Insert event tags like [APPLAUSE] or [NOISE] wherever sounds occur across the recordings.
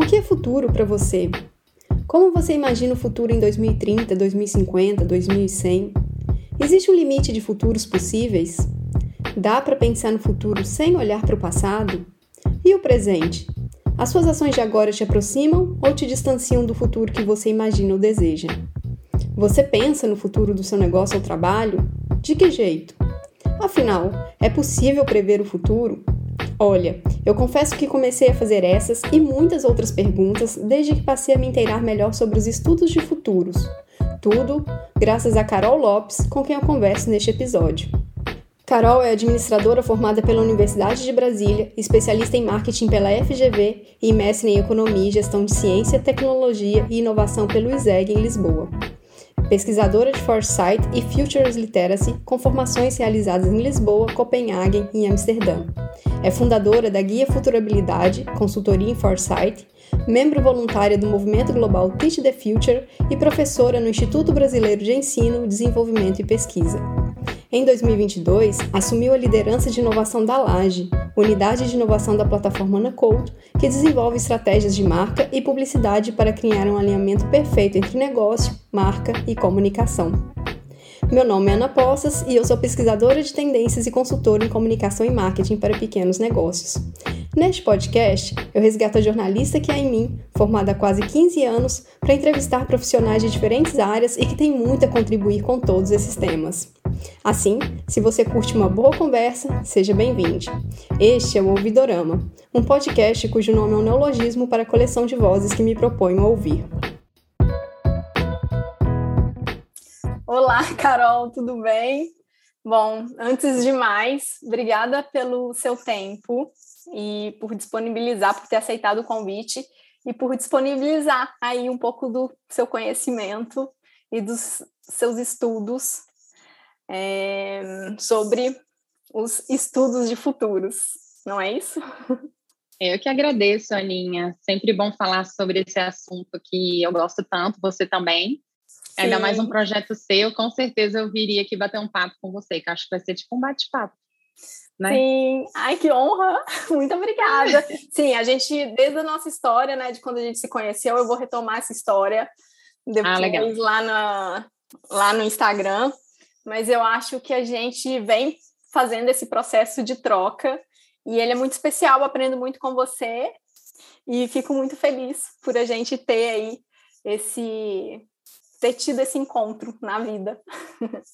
O que é futuro para você? Como você imagina o futuro em 2030, 2050, 2100? Existe um limite de futuros possíveis? Dá para pensar no futuro sem olhar para o passado? E o presente? As suas ações de agora te aproximam ou te distanciam do futuro que você imagina ou deseja? Você pensa no futuro do seu negócio ou trabalho? De que jeito? Afinal, é possível prever o futuro? Olha, eu confesso que comecei a fazer essas e muitas outras perguntas desde que passei a me inteirar melhor sobre os estudos de futuros. Tudo graças a Carol Lopes, com quem eu converso neste episódio. Carol é administradora formada pela Universidade de Brasília, especialista em marketing pela FGV e mestre em economia e gestão de ciência, tecnologia e inovação pelo ISEG em Lisboa pesquisadora de Foresight e Futures Literacy, com formações realizadas em Lisboa, Copenhague e Amsterdã. É fundadora da Guia Futurabilidade, consultoria em Foresight, membro voluntária do movimento global Teach the Future e professora no Instituto Brasileiro de Ensino, Desenvolvimento e Pesquisa. Em 2022, assumiu a liderança de inovação da Laje, unidade de inovação da plataforma Anacode, que desenvolve estratégias de marca e publicidade para criar um alinhamento perfeito entre negócio, marca e comunicação. Meu nome é Ana Poças e eu sou pesquisadora de tendências e consultora em comunicação e marketing para pequenos negócios. Neste podcast, eu resgato a jornalista que há em mim, formada há quase 15 anos, para entrevistar profissionais de diferentes áreas e que tem muito a contribuir com todos esses temas. Assim, se você curte uma boa conversa, seja bem-vindo. Este é o Ouvidorama, um podcast cujo nome é um neologismo para a coleção de vozes que me proponho ouvir. Olá, Carol, tudo bem? Bom, antes de mais, obrigada pelo seu tempo e por disponibilizar, por ter aceitado o convite e por disponibilizar aí um pouco do seu conhecimento e dos seus estudos é, sobre os estudos de futuros, não é isso? Eu que agradeço, Aninha. Sempre bom falar sobre esse assunto que eu gosto tanto, você também. Sim. Ainda mais um projeto seu, com certeza eu viria aqui bater um papo com você, que acho que vai ser tipo um bate-papo. Né? Sim, ai que honra, [LAUGHS] muito obrigada. [LAUGHS] Sim, a gente, desde a nossa história, né, de quando a gente se conheceu, eu vou retomar essa história depois ah, lá, na, lá no Instagram, mas eu acho que a gente vem fazendo esse processo de troca e ele é muito especial, aprendo muito com você e fico muito feliz por a gente ter aí esse ter tido esse encontro na vida. [LAUGHS]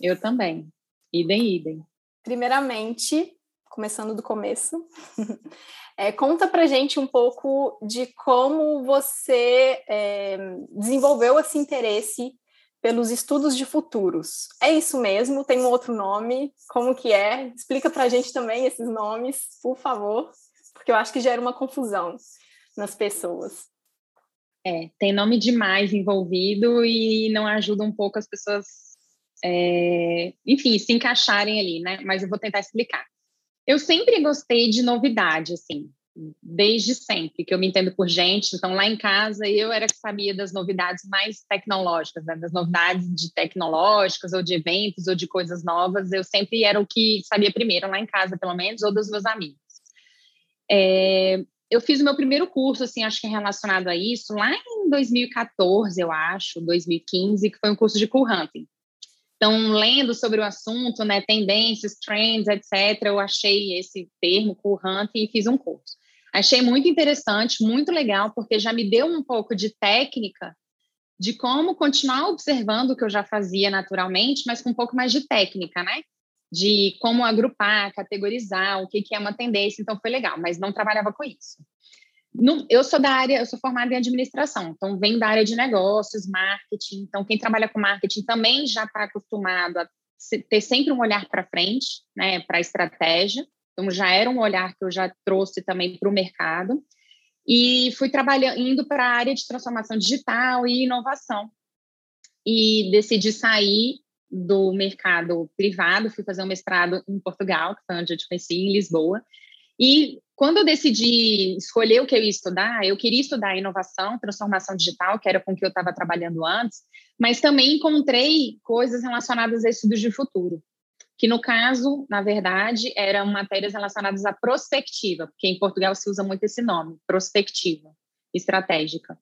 Eu também. Idem, idem. Primeiramente, começando do começo, [LAUGHS] é, conta pra gente um pouco de como você é, desenvolveu esse interesse pelos estudos de futuros. É isso mesmo? Tem um outro nome? Como que é? Explica para a gente também esses nomes, por favor, porque eu acho que gera uma confusão nas pessoas. É, tem nome demais envolvido e não ajuda um pouco as pessoas, é, enfim, se encaixarem ali, né? Mas eu vou tentar explicar. Eu sempre gostei de novidade, assim desde sempre, que eu me entendo por gente. Então, lá em casa, eu era que sabia das novidades mais tecnológicas, né? das novidades de tecnológicas, ou de eventos, ou de coisas novas. Eu sempre era o que sabia primeiro, lá em casa, pelo menos, ou dos meus amigos. É, eu fiz o meu primeiro curso, assim, acho que relacionado a isso, lá em 2014, eu acho, 2015, que foi um curso de cool hunting. Então, lendo sobre o assunto, né, tendências, trends, etc., eu achei esse termo, cool hunting, e fiz um curso. Achei muito interessante, muito legal, porque já me deu um pouco de técnica de como continuar observando o que eu já fazia naturalmente, mas com um pouco mais de técnica, né? De como agrupar, categorizar, o que, que é uma tendência. Então, foi legal, mas não trabalhava com isso. No, eu sou da área, eu sou formada em administração, então venho da área de negócios, marketing. Então, quem trabalha com marketing também já está acostumado a ter sempre um olhar para frente, né, para a estratégia. Então, já era um olhar que eu já trouxe também para o mercado. E fui trabalhando, indo para a área de transformação digital e inovação. E decidi sair do mercado privado, fui fazer um mestrado em Portugal, que foi onde eu te conheci, em Lisboa. E quando eu decidi escolher o que eu ia estudar, eu queria estudar inovação, transformação digital, que era com o que eu estava trabalhando antes, mas também encontrei coisas relacionadas a estudos de futuro. que no caso, na verdade, eram matérias relacionadas à prospectiva, porque em Portugal se usa muito esse nome, prospectiva estratégica,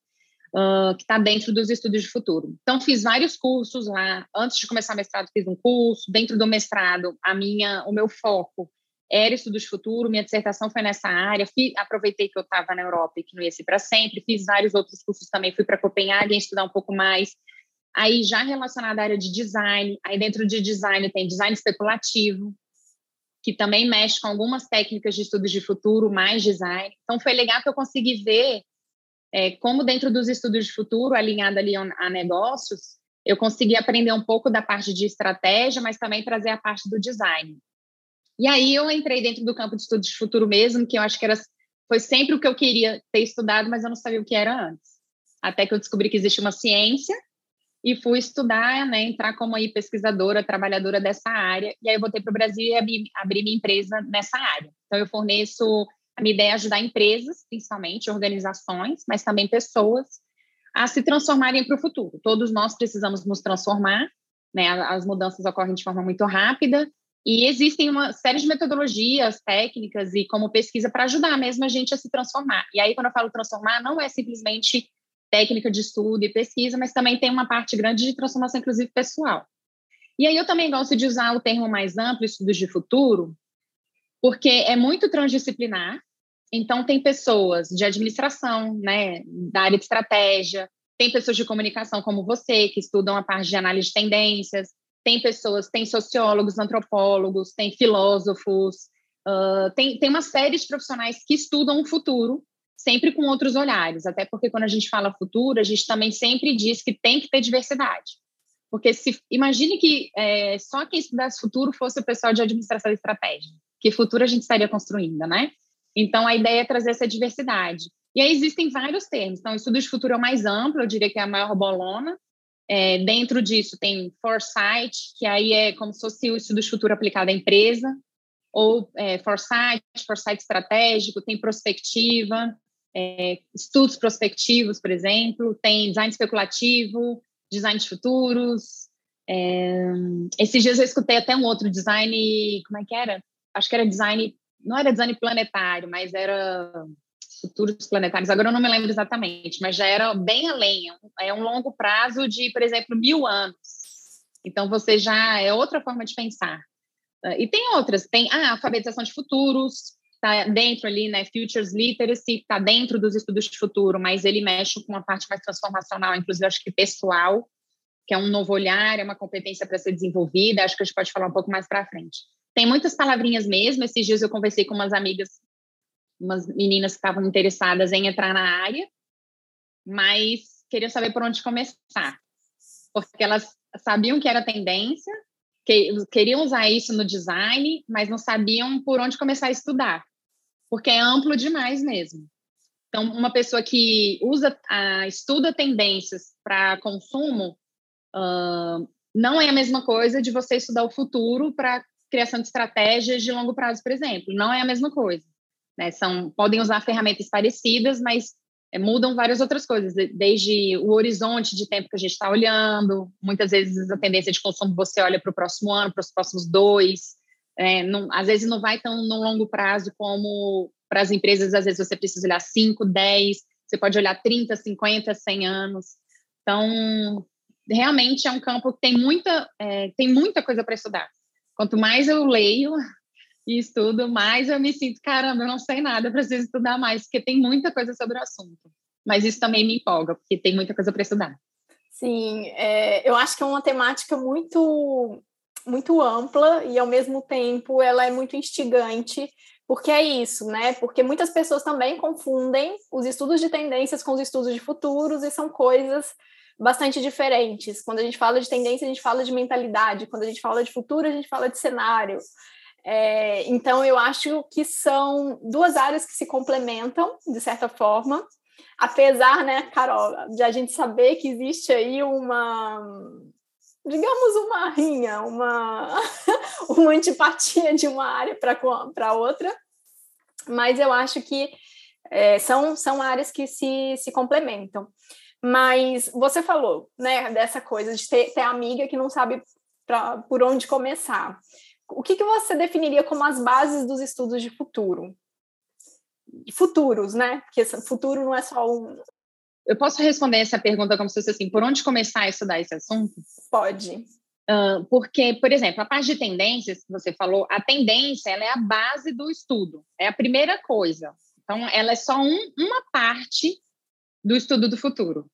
uh, que está dentro dos estudos de futuro. Então, fiz vários cursos lá. Antes de começar o mestrado, fiz um curso. Dentro do mestrado, a minha, o meu foco era estudos futuro, minha dissertação foi nessa área. Aproveitei que eu estava na Europa e que não ia ser para sempre. Fiz vários outros cursos também. Fui para Copenhague estudar um pouco mais Aí já relacionado à área de design, aí dentro de design tem design especulativo, que também mexe com algumas técnicas de estudos de futuro, mais design. Então foi legal que eu consegui ver é, como dentro dos estudos de futuro, alinhado ali a negócios, eu consegui aprender um pouco da parte de estratégia, mas também trazer a parte do design. E aí eu entrei dentro do campo de estudos de futuro mesmo, que eu acho que era foi sempre o que eu queria ter estudado, mas eu não sabia o que era antes. Até que eu descobri que existe uma ciência e fui estudar, né, entrar como aí pesquisadora, trabalhadora dessa área, e aí eu voltei para o Brasil e abri, abri minha empresa nessa área. Então, eu forneço, a minha ideia é ajudar empresas, principalmente, organizações, mas também pessoas, a se transformarem para o futuro. Todos nós precisamos nos transformar, né, as mudanças ocorrem de forma muito rápida, e existem uma série de metodologias, técnicas e como pesquisa para ajudar mesmo a gente a se transformar. E aí, quando eu falo transformar, não é simplesmente técnica de estudo e pesquisa, mas também tem uma parte grande de transformação, inclusive pessoal. E aí eu também gosto de usar o termo mais amplo, estudos de futuro, porque é muito transdisciplinar. Então, tem pessoas de administração, né, da área de estratégia, tem pessoas de comunicação como você, que estudam a parte de análise de tendências, tem pessoas, tem sociólogos, antropólogos, tem filósofos, uh, tem, tem uma série de profissionais que estudam o futuro sempre com outros olhares, até porque quando a gente fala futuro, a gente também sempre diz que tem que ter diversidade. Porque se imagine que é, só quem estudasse futuro fosse o pessoal de administração e estratégia, que futuro a gente estaria construindo, né? Então a ideia é trazer essa diversidade. E aí existem vários termos. Então, estudo de futuro é o mais amplo, eu diria que é a maior bolona. É, dentro disso tem foresight, que aí é como se fosse o estudo de futuro aplicado à empresa, ou é, foresight, foresight estratégico, tem prospectiva, é, estudos prospectivos, por exemplo, tem design especulativo, design de futuros. É, esses dias eu escutei até um outro design, como é que era? Acho que era design, não era design planetário, mas era futuros planetários. Agora eu não me lembro exatamente, mas já era bem além. É um longo prazo de, por exemplo, mil anos. Então você já é outra forma de pensar. E tem outras, tem a alfabetização de futuros, está dentro ali, né? Futures Literacy está dentro dos estudos de futuro, mas ele mexe com uma parte mais transformacional, inclusive acho que pessoal, que é um novo olhar, é uma competência para ser desenvolvida. Acho que a gente pode falar um pouco mais para frente. Tem muitas palavrinhas mesmo. Esses dias eu conversei com umas amigas, umas meninas que estavam interessadas em entrar na área, mas queriam saber por onde começar, porque elas sabiam que era tendência, que queriam usar isso no design, mas não sabiam por onde começar a estudar porque é amplo demais mesmo. Então, uma pessoa que usa, a, estuda tendências para consumo, uh, não é a mesma coisa de você estudar o futuro para criação de estratégias de longo prazo, por exemplo. Não é a mesma coisa. Né? São, podem usar ferramentas parecidas, mas é, mudam várias outras coisas, desde o horizonte de tempo que a gente está olhando. Muitas vezes a tendência de consumo você olha para o próximo ano, para os próximos dois. É, não, às vezes não vai tão no longo prazo como para as empresas, às vezes você precisa olhar 5, 10, você pode olhar 30, 50, 100 anos. Então, realmente é um campo que tem muita, é, tem muita coisa para estudar. Quanto mais eu leio e estudo, mais eu me sinto, caramba, eu não sei nada, preciso estudar mais, porque tem muita coisa sobre o assunto. Mas isso também me empolga, porque tem muita coisa para estudar. Sim, é, eu acho que é uma temática muito muito ampla e ao mesmo tempo ela é muito instigante, porque é isso, né? Porque muitas pessoas também confundem os estudos de tendências com os estudos de futuros e são coisas bastante diferentes. Quando a gente fala de tendência, a gente fala de mentalidade, quando a gente fala de futuro, a gente fala de cenário. É, então, eu acho que são duas áreas que se complementam, de certa forma, apesar, né, Carol, de a gente saber que existe aí uma digamos, uma rinha, uma, [LAUGHS] uma antipatia de uma área para outra, mas eu acho que é, são, são áreas que se, se complementam. Mas você falou, né, dessa coisa de ter, ter amiga que não sabe pra, por onde começar. O que, que você definiria como as bases dos estudos de futuro? Futuros, né? Porque futuro não é só um. Eu posso responder essa pergunta como se fosse assim: por onde começar a estudar esse assunto? Pode. Uh, porque, por exemplo, a parte de tendências que você falou, a tendência ela é a base do estudo, é a primeira coisa. Então, ela é só um, uma parte do estudo do futuro.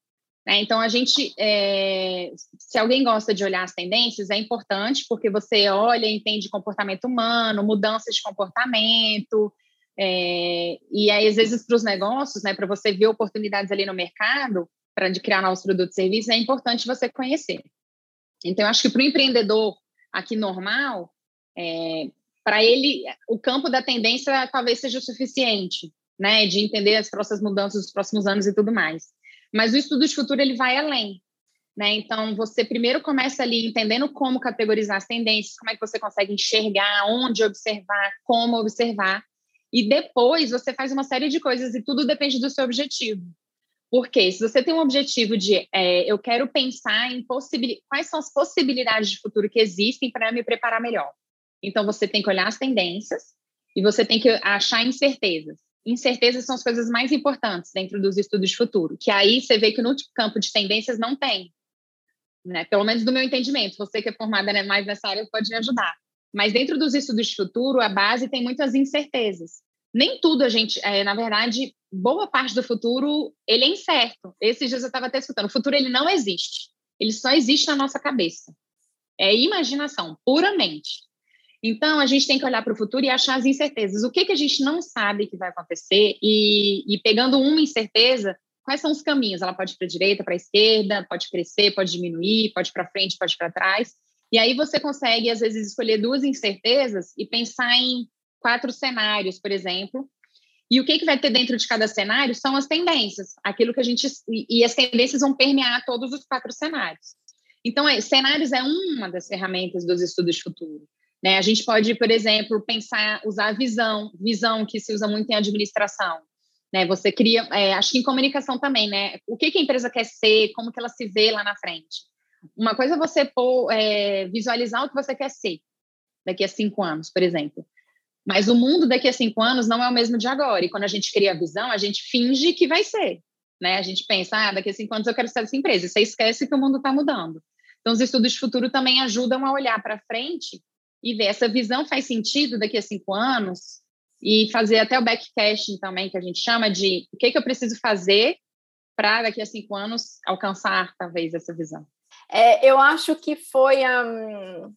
Né? Então, a gente, é, se alguém gosta de olhar as tendências, é importante porque você olha e entende comportamento humano, mudanças de comportamento, é, e aí, às vezes, para os negócios, né, para você ver oportunidades ali no mercado, para de criar novos produtos e serviços, é importante você conhecer. Então, eu acho que para o empreendedor aqui normal, é, para ele, o campo da tendência talvez seja o suficiente, né, de entender as próximas mudanças dos próximos anos e tudo mais. Mas o estudo de futuro ele vai além, né? Então você primeiro começa ali entendendo como categorizar as tendências, como é que você consegue enxergar, onde observar, como observar, e depois você faz uma série de coisas e tudo depende do seu objetivo. Porque se você tem um objetivo de é, eu quero pensar em quais são as possibilidades de futuro que existem para me preparar melhor. Então você tem que olhar as tendências e você tem que achar incertezas incertezas são as coisas mais importantes dentro dos estudos de futuro, que aí você vê que no campo de tendências não tem, né? Pelo menos do meu entendimento. Você que é formada né, mais nessa área pode me ajudar. Mas dentro dos estudos de futuro, a base tem muitas incertezas. Nem tudo a gente, é, na verdade, boa parte do futuro ele é incerto. Esses dias eu estava até escutando, o futuro ele não existe. Ele só existe na nossa cabeça. É imaginação, puramente. Então, a gente tem que olhar para o futuro e achar as incertezas. O que, que a gente não sabe que vai acontecer? E, e pegando uma incerteza, quais são os caminhos? Ela pode ir para a direita, para a esquerda, pode crescer, pode diminuir, pode para frente, pode para trás. E aí você consegue, às vezes, escolher duas incertezas e pensar em quatro cenários, por exemplo. E o que, que vai ter dentro de cada cenário são as tendências, aquilo que a gente. E as tendências vão permear todos os quatro cenários. Então, é, cenários é uma das ferramentas dos estudos de futuro. Né? A gente pode, por exemplo, pensar, usar a visão, visão que se usa muito em administração. Né? Você cria, é, acho que em comunicação também, né? O que, que, a empresa quer ser, como que ela se vê lá na frente. Uma coisa é você pôr, é, visualizar o que você quer ser daqui a cinco anos, por exemplo. Mas o mundo daqui a cinco anos não é o mesmo de agora. E quando a gente cria a visão, a gente finge que vai ser. Né? A gente pensa, ah, daqui a cinco anos eu quero ser essa empresa. E você esquece que o mundo está mudando. Então, os estudos de futuro também ajudam a olhar para frente e ver essa visão faz sentido daqui a cinco anos e fazer até o backcasting também, que a gente chama de o que, que eu preciso fazer para daqui a cinco anos alcançar talvez essa visão. É, eu acho que foi a. Um,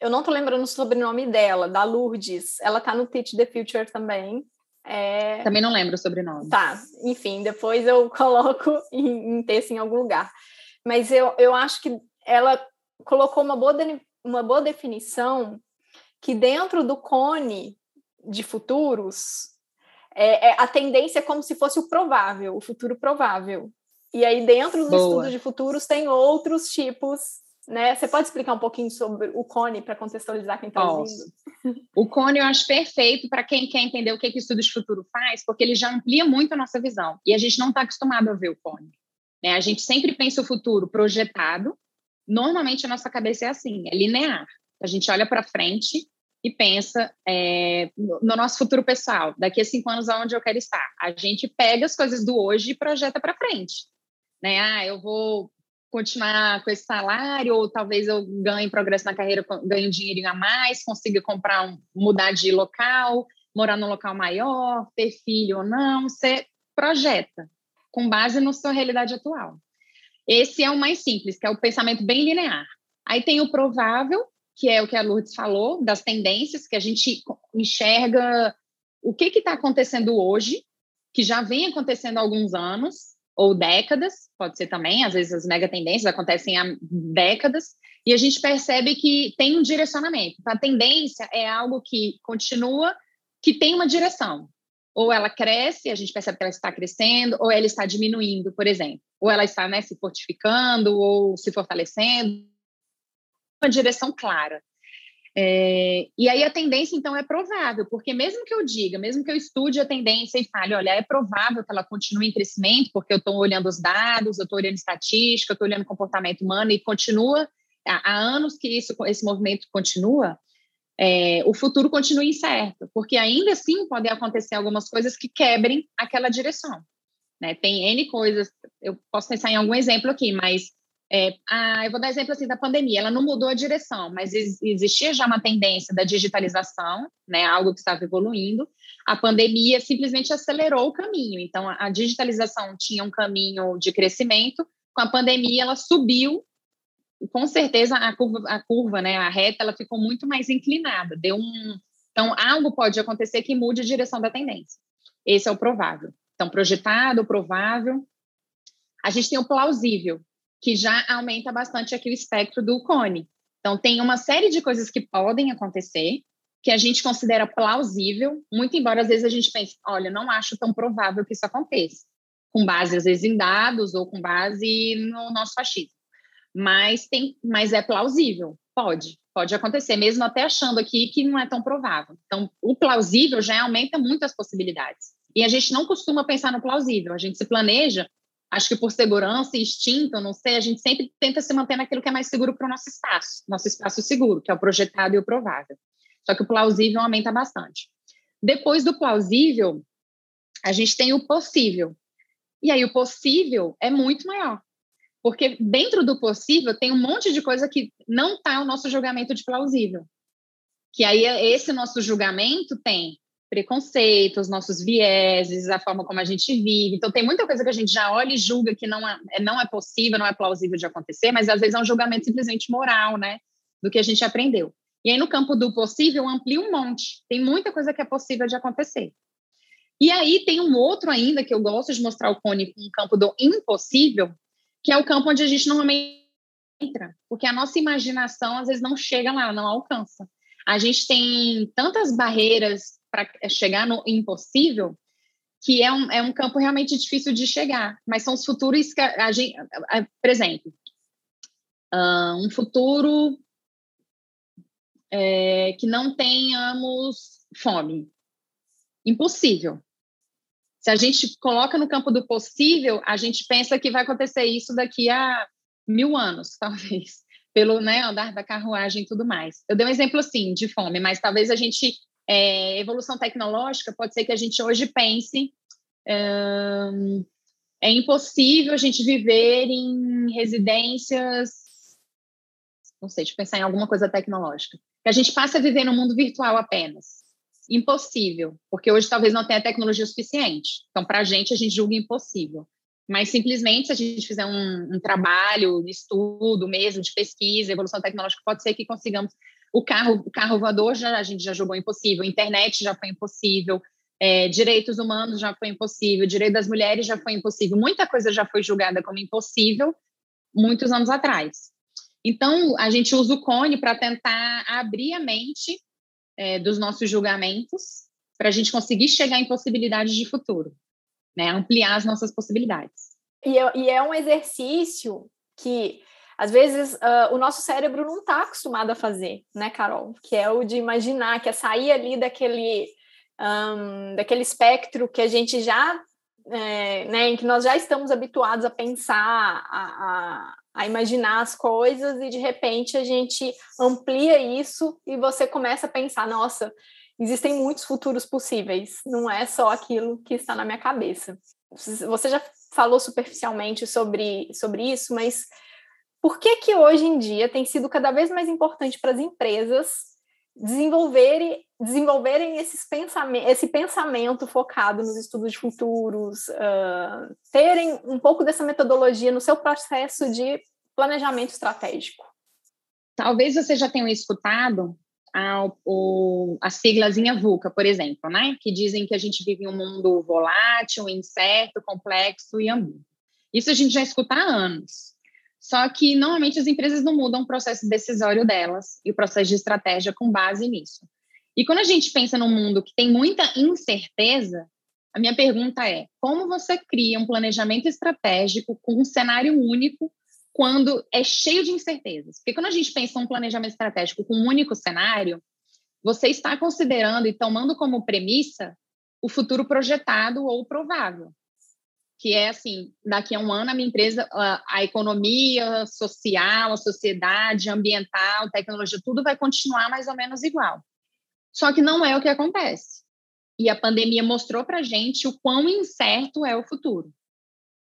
eu não estou lembrando o sobrenome dela, da Lourdes. Ela está no Teach the Future também. É... Também não lembro o sobrenome. Tá, enfim, depois eu [LAUGHS] coloco em, em texto em algum lugar. Mas eu, eu acho que ela colocou uma boa uma boa definição que dentro do cone de futuros, é, é, a tendência é como se fosse o provável, o futuro provável. E aí, dentro dos estudos de futuros, tem outros tipos, né? Você pode explicar um pouquinho sobre o cone para contextualizar quem está ouvindo? O cone eu acho perfeito para quem quer entender o que, que o estudo de futuro faz, porque ele já amplia muito a nossa visão. E a gente não está acostumado a ver o cone. Né? A gente sempre pensa o futuro projetado, Normalmente a nossa cabeça é assim, é linear. A gente olha para frente e pensa é, no nosso futuro pessoal, daqui a cinco anos aonde eu quero estar. A gente pega as coisas do hoje e projeta para frente. Né? Ah, eu vou continuar com esse salário, ou talvez eu ganhe progresso na carreira, ganhe um dinheirinho a mais, consiga comprar um, mudar de local, morar num local maior, ter filho ou não, você projeta com base na sua realidade atual. Esse é o mais simples, que é o pensamento bem linear. Aí tem o provável, que é o que a Lourdes falou, das tendências, que a gente enxerga o que está acontecendo hoje, que já vem acontecendo há alguns anos, ou décadas, pode ser também, às vezes as mega tendências acontecem há décadas, e a gente percebe que tem um direcionamento. A tendência é algo que continua, que tem uma direção ou ela cresce, a gente percebe que ela está crescendo, ou ela está diminuindo, por exemplo. Ou ela está né, se fortificando ou se fortalecendo. Uma direção clara. É, e aí a tendência, então, é provável, porque mesmo que eu diga, mesmo que eu estude a tendência e fale, olha, é provável que ela continue em crescimento, porque eu estou olhando os dados, eu estou olhando estatística, eu estou olhando comportamento humano e continua, há, anos que isso, esse movimento continua, é, o futuro continue incerto, porque ainda assim podem acontecer algumas coisas que quebrem aquela direção. Né? Tem N coisas, eu posso pensar em algum exemplo aqui, mas é, ah, eu vou dar exemplo assim da pandemia, ela não mudou a direção, mas existia já uma tendência da digitalização, né, algo que estava evoluindo. A pandemia simplesmente acelerou o caminho. Então, a, a digitalização tinha um caminho de crescimento, com a pandemia ela subiu com certeza a curva, a curva, né, a reta, ela ficou muito mais inclinada. Deu um, então algo pode acontecer que mude a direção da tendência. Esse é o provável. Então projetado, provável. A gente tem o plausível, que já aumenta bastante aqui o espectro do cone. Então tem uma série de coisas que podem acontecer que a gente considera plausível, muito embora às vezes a gente pense, olha, não acho tão provável que isso aconteça, com base às vezes em dados ou com base no nosso fascismo mas tem, mas é plausível, pode, pode acontecer, mesmo até achando aqui que não é tão provável. Então, o plausível já aumenta muito as possibilidades. E a gente não costuma pensar no plausível, a gente se planeja, acho que por segurança e instinto, não sei, a gente sempre tenta se manter naquilo que é mais seguro para o nosso espaço, nosso espaço seguro, que é o projetado e o provável. Só que o plausível aumenta bastante. Depois do plausível, a gente tem o possível. E aí o possível é muito maior. Porque dentro do possível tem um monte de coisa que não está o nosso julgamento de plausível. Que aí esse nosso julgamento tem preconceitos, nossos vieses, a forma como a gente vive. Então tem muita coisa que a gente já olha e julga que não é, não é possível, não é plausível de acontecer, mas às vezes é um julgamento simplesmente moral, né? Do que a gente aprendeu. E aí no campo do possível amplia um monte. Tem muita coisa que é possível de acontecer. E aí tem um outro ainda que eu gosto de mostrar o cone com um campo do impossível, que é o campo onde a gente normalmente entra, porque a nossa imaginação às vezes não chega lá, não alcança. A gente tem tantas barreiras para chegar no impossível que é um, é um campo realmente difícil de chegar, mas são os futuros que a, gente, por exemplo, um futuro é, que não tenhamos fome. Impossível. Se a gente coloca no campo do possível, a gente pensa que vai acontecer isso daqui a mil anos, [LAUGHS] talvez, pelo né, andar da carruagem e tudo mais. Eu dei um exemplo, assim, de fome, mas talvez a gente, é, evolução tecnológica, pode ser que a gente hoje pense hum, é impossível a gente viver em residências, não sei, eu pensar em alguma coisa tecnológica, que a gente passa a viver no mundo virtual apenas impossível, porque hoje talvez não tenha tecnologia suficiente. Então, para a gente, a gente julga impossível. Mas simplesmente, se a gente fizer um, um trabalho, estudo mesmo, de pesquisa, evolução tecnológica, pode ser que consigamos. O carro, o carro voador já, a gente já julgou impossível, internet já foi impossível, é, direitos humanos já foi impossível, direito das mulheres já foi impossível. Muita coisa já foi julgada como impossível muitos anos atrás. Então, a gente usa o cone para tentar abrir a mente é, dos nossos julgamentos para a gente conseguir chegar em possibilidades de futuro, né? Ampliar as nossas possibilidades. E é, e é um exercício que às vezes uh, o nosso cérebro não está acostumado a fazer, né, Carol? Que é o de imaginar, que é sair ali daquele, um, daquele espectro que a gente já, é, né, em que nós já estamos habituados a pensar, a, a imaginar as coisas e de repente a gente amplia isso e você começa a pensar, nossa, existem muitos futuros possíveis, não é só aquilo que está na minha cabeça. Você já falou superficialmente sobre, sobre isso, mas por que que hoje em dia tem sido cada vez mais importante para as empresas desenvolverem, desenvolverem esses pensamento, esse pensamento focado nos estudos de futuros, uh, terem um pouco dessa metodologia no seu processo de planejamento estratégico. Talvez você já tenha escutado a, o, a siglazinha VUCA, por exemplo, né? Que dizem que a gente vive em um mundo volátil, incerto, complexo e ambíguo. Isso a gente já escuta há anos. Só que normalmente as empresas não mudam o processo decisório delas e o processo de estratégia com base nisso. E quando a gente pensa num mundo que tem muita incerteza, a minha pergunta é: como você cria um planejamento estratégico com um cenário único quando é cheio de incertezas? Porque quando a gente pensa um planejamento estratégico com um único cenário, você está considerando e tomando como premissa o futuro projetado ou provável que é assim, daqui a um ano a minha empresa, a, a, economia social, a sociedade, ambiental, tecnologia, tudo vai continuar mais ou menos igual. Só que não é o que acontece. E a pandemia mostrou para gente o quão incerto é o futuro.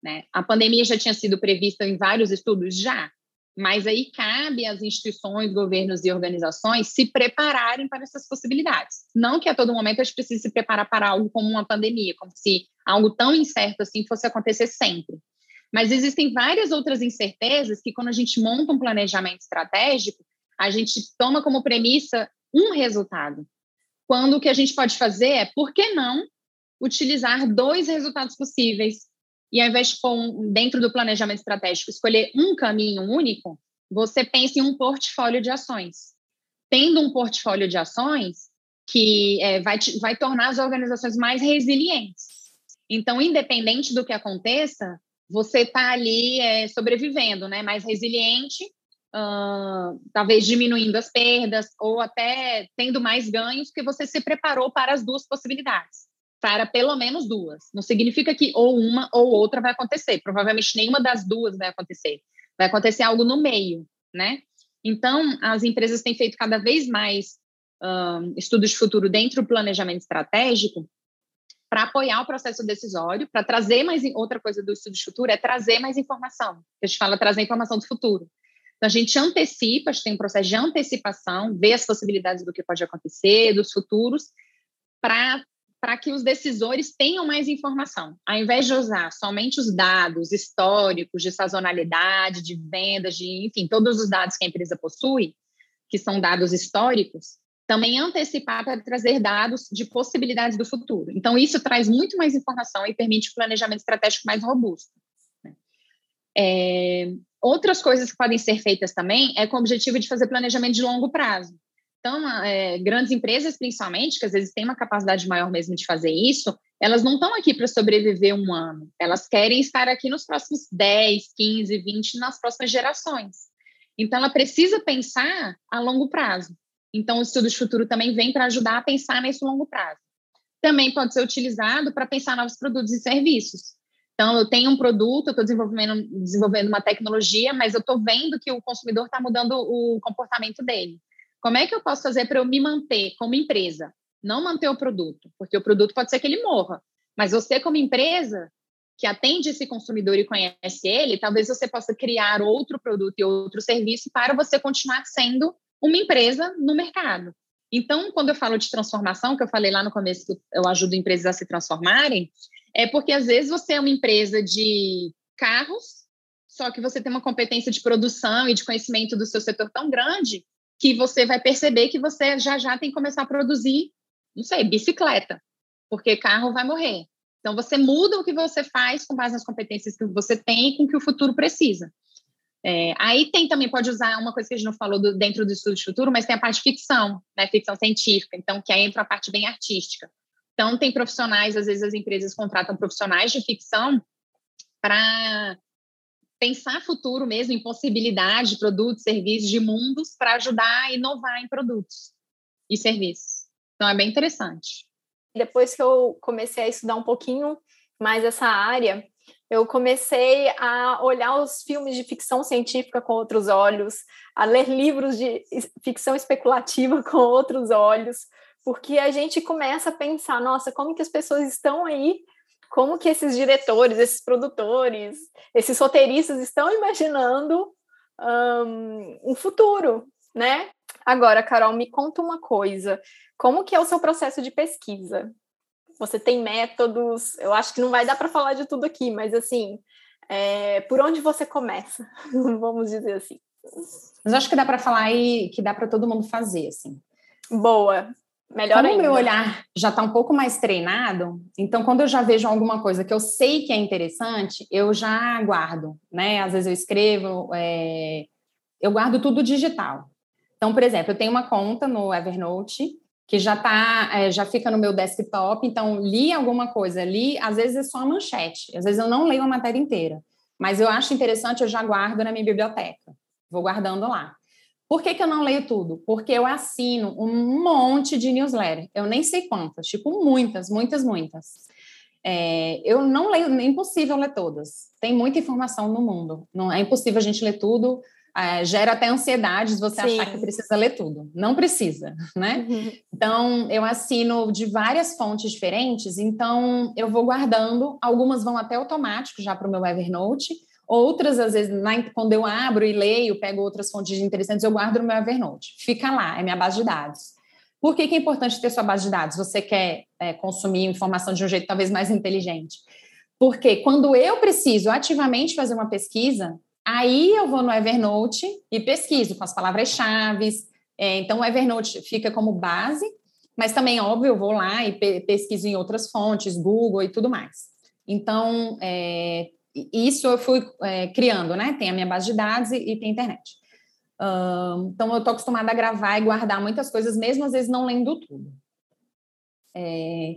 Né? A pandemia já tinha sido prevista em vários estudos? Já. Mas aí cabe às instituições, governos e organizações se prepararem para essas possibilidades. Não que a todo momento a gente precise se preparar para algo como uma pandemia, como se algo tão incerto assim fosse acontecer sempre. Mas existem várias outras incertezas que, quando a gente monta um planejamento estratégico, a gente toma como premissa um resultado. Quando o que a gente pode fazer é, por que não utilizar dois resultados possíveis? E ao invés de pôr um, dentro do planejamento estratégico, escolher um caminho único, você pensa em um portfólio de ações. Tendo um portfólio de ações que é, vai, vai tornar as organizações mais resilientes. Então, independente do que aconteça, você está ali é, sobrevivendo, né? Mais resiliente, uh, talvez diminuindo as perdas ou até tendo mais ganhos, porque você se preparou para as duas possibilidades, para pelo menos duas. Não significa que ou uma ou outra vai acontecer. Provavelmente nenhuma das duas vai acontecer. Vai acontecer algo no meio, né? Então, as empresas têm feito cada vez mais estudos de futuro dentro do planejamento estratégico para apoiar o processo decisório, para trazer mais outra coisa do estudo de futuro é trazer mais informação. A gente fala trazer informação do futuro. Então a gente antecipa, a gente tem um processo de antecipação, vê as possibilidades do que pode acontecer, dos futuros, para para que os decisores tenham mais informação. Ao invés de usar somente os dados históricos de sazonalidade, de vendas, de enfim, todos os dados que a empresa possui, que são dados históricos, também antecipar para trazer dados de possibilidades do futuro. Então, isso traz muito mais informação e permite um planejamento estratégico mais robusto. Né? É, outras coisas que podem ser feitas também é com o objetivo de fazer planejamento de longo prazo. Então, é, grandes empresas, principalmente, que às vezes têm uma capacidade maior mesmo de fazer isso, elas não estão aqui para sobreviver um ano. Elas querem estar aqui nos próximos 10, 15, 20, nas próximas gerações. Então, ela precisa pensar a longo prazo. Então, o estudo de futuro também vem para ajudar a pensar nesse longo prazo. Também pode ser utilizado para pensar novos produtos e serviços. Então, eu tenho um produto, eu estou desenvolvendo, desenvolvendo uma tecnologia, mas eu estou vendo que o consumidor está mudando o comportamento dele. Como é que eu posso fazer para eu me manter como empresa? Não manter o produto, porque o produto pode ser que ele morra. Mas você, como empresa, que atende esse consumidor e conhece ele, talvez você possa criar outro produto e outro serviço para você continuar sendo uma empresa no mercado. Então, quando eu falo de transformação, que eu falei lá no começo que eu ajudo empresas a se transformarem, é porque às vezes você é uma empresa de carros, só que você tem uma competência de produção e de conhecimento do seu setor tão grande que você vai perceber que você já já tem que começar a produzir, não sei, bicicleta, porque carro vai morrer. Então você muda o que você faz com base nas competências que você tem e com o que o futuro precisa. É, aí tem também, pode usar uma coisa que a gente não falou do, dentro do estudo de futuro, mas tem a parte de ficção, né, ficção científica, então que aí entra a parte bem artística. Então tem profissionais, às vezes as empresas contratam profissionais de ficção para pensar futuro mesmo em possibilidade de produtos, serviços, de mundos para ajudar a inovar em produtos e serviços. Então é bem interessante. Depois que eu comecei a estudar um pouquinho mais essa área, eu comecei a olhar os filmes de ficção científica com outros olhos, a ler livros de ficção especulativa [LAUGHS] com outros olhos, porque a gente começa a pensar, nossa, como que as pessoas estão aí, como que esses diretores, esses produtores, esses roteiristas estão imaginando um, um futuro, né? Agora, Carol, me conta uma coisa, como que é o seu processo de pesquisa? você tem métodos. Eu acho que não vai dar para falar de tudo aqui, mas assim, é, por onde você começa? [LAUGHS] Vamos dizer assim. Mas acho que dá para falar e que dá para todo mundo fazer, assim. Boa. Melhor Como ainda. meu olhar já está um pouco mais treinado, então quando eu já vejo alguma coisa que eu sei que é interessante, eu já guardo, né? Às vezes eu escrevo, é... eu guardo tudo digital. Então, por exemplo, eu tenho uma conta no Evernote que já tá, é, já fica no meu desktop, então li alguma coisa, li, às vezes é só a manchete, às vezes eu não leio a matéria inteira, mas eu acho interessante, eu já guardo na minha biblioteca, vou guardando lá. Por que, que eu não leio tudo? Porque eu assino um monte de newsletter, eu nem sei quantas, tipo muitas, muitas, muitas. É, eu não leio, é impossível ler todas, tem muita informação no mundo, não é impossível a gente ler tudo, é, gera até ansiedade se você Sim. achar que precisa ler tudo. Não precisa, né? Uhum. Então, eu assino de várias fontes diferentes, então eu vou guardando, algumas vão até automático já para o meu Evernote, outras, às vezes, na, quando eu abro e leio, pego outras fontes interessantes, eu guardo no meu Evernote. Fica lá, é minha base de dados. Por que, que é importante ter sua base de dados? Você quer é, consumir informação de um jeito talvez mais inteligente. Porque quando eu preciso ativamente fazer uma pesquisa, Aí eu vou no Evernote e pesquiso com as palavras-chave. É, então, o Evernote fica como base, mas também, óbvio, eu vou lá e pe pesquiso em outras fontes, Google e tudo mais. Então, é, isso eu fui é, criando, né? Tem a minha base de dados e, e tem internet. Então, eu estou acostumada a gravar e guardar muitas coisas, mesmo às vezes não lendo tudo. É,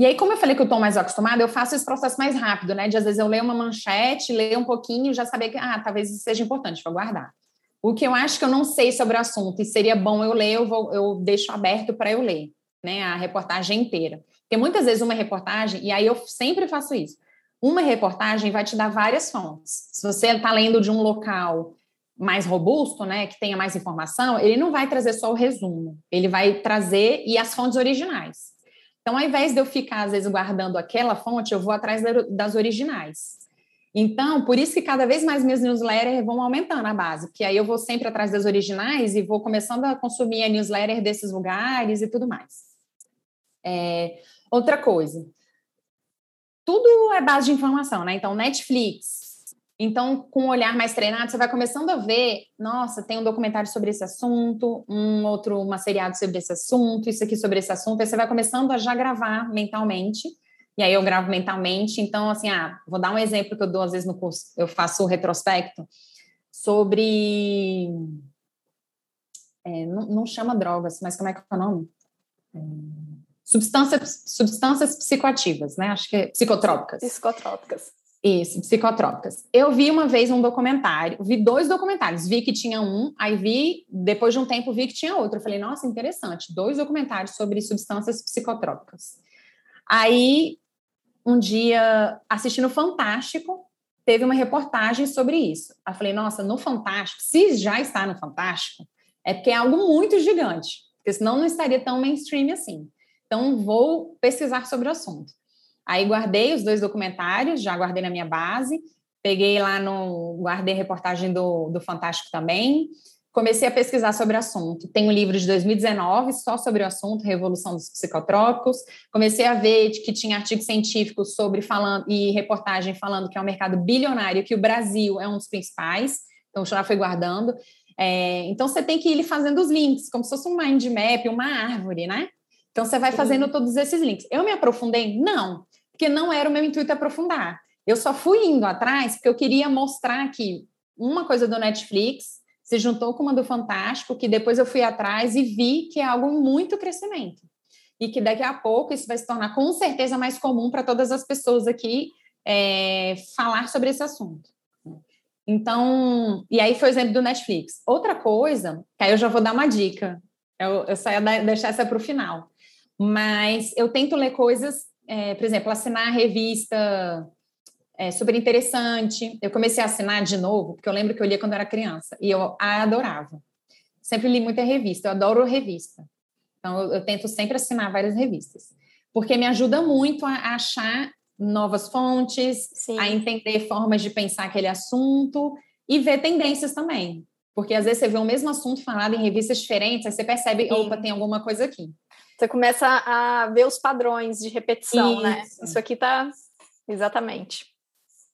e aí, como eu falei que eu estou mais acostumada, eu faço esse processo mais rápido, né? De às vezes eu leio uma manchete, leio um pouquinho, já saber que, ah, talvez isso seja importante para guardar. O que eu acho que eu não sei sobre o assunto e seria bom eu ler, eu, vou, eu deixo aberto para eu ler, né? A reportagem inteira. Porque muitas vezes uma reportagem, e aí eu sempre faço isso, uma reportagem vai te dar várias fontes. Se você está lendo de um local mais robusto, né, que tenha mais informação, ele não vai trazer só o resumo, ele vai trazer e as fontes originais. Então, ao invés de eu ficar, às vezes, guardando aquela fonte, eu vou atrás das originais. Então, por isso que cada vez mais minhas newsletters vão aumentando a base, porque aí eu vou sempre atrás das originais e vou começando a consumir a newsletter desses lugares e tudo mais. É, outra coisa, tudo é base de informação, né? Então, Netflix, então, com um olhar mais treinado, você vai começando a ver, nossa, tem um documentário sobre esse assunto, um outro, uma seriado sobre esse assunto, isso aqui sobre esse assunto, aí você vai começando a já gravar mentalmente, e aí eu gravo mentalmente, então, assim, ah, vou dar um exemplo que eu dou às vezes no curso, eu faço o retrospecto sobre... É, não, não, chama drogas, mas como é que é o nome? É, substâncias, substâncias psicoativas, né? Acho que é psicotrópicas. Psicotrópicas. Isso, psicotrópicas. Eu vi uma vez um documentário, vi dois documentários, vi que tinha um, aí vi, depois de um tempo, vi que tinha outro. Eu falei, nossa, interessante, dois documentários sobre substâncias psicotrópicas. Aí, um dia, assistindo Fantástico, teve uma reportagem sobre isso. Aí eu falei, nossa, no Fantástico, se já está no Fantástico, é porque é algo muito gigante, porque senão não estaria tão mainstream assim. Então, vou pesquisar sobre o assunto. Aí guardei os dois documentários, já guardei na minha base, peguei lá no. guardei reportagem do, do Fantástico também. Comecei a pesquisar sobre o assunto. Tem um livro de 2019 só sobre o assunto, Revolução dos Psicotrópicos. Comecei a ver que tinha artigos científicos sobre falando e reportagem falando que é um mercado bilionário, que o Brasil é um dos principais. Então, já foi guardando. É, então, você tem que ir fazendo os links, como se fosse um mind map, uma árvore, né? Então, você vai fazendo todos esses links. Eu me aprofundei? Não porque não era o meu intuito aprofundar. Eu só fui indo atrás porque eu queria mostrar que uma coisa do Netflix se juntou com uma do Fantástico, que depois eu fui atrás e vi que é algo muito crescimento. E que daqui a pouco isso vai se tornar com certeza mais comum para todas as pessoas aqui é, falar sobre esse assunto. Então, e aí foi o exemplo do Netflix. Outra coisa, que aí eu já vou dar uma dica, eu, eu saio deixar essa para o final, mas eu tento ler coisas é, por exemplo, assinar a revista é super interessante. Eu comecei a assinar de novo, porque eu lembro que eu lia quando eu era criança, e eu a adorava. Sempre li muita revista, eu adoro revista. Então, eu, eu tento sempre assinar várias revistas, porque me ajuda muito a, a achar novas fontes, Sim. a entender formas de pensar aquele assunto e ver tendências também. Porque às vezes você vê o mesmo assunto falado em revistas diferentes, aí você percebe, Sim. opa, tem alguma coisa aqui. Você começa a ver os padrões de repetição, né? isso. né? Isso aqui tá exatamente.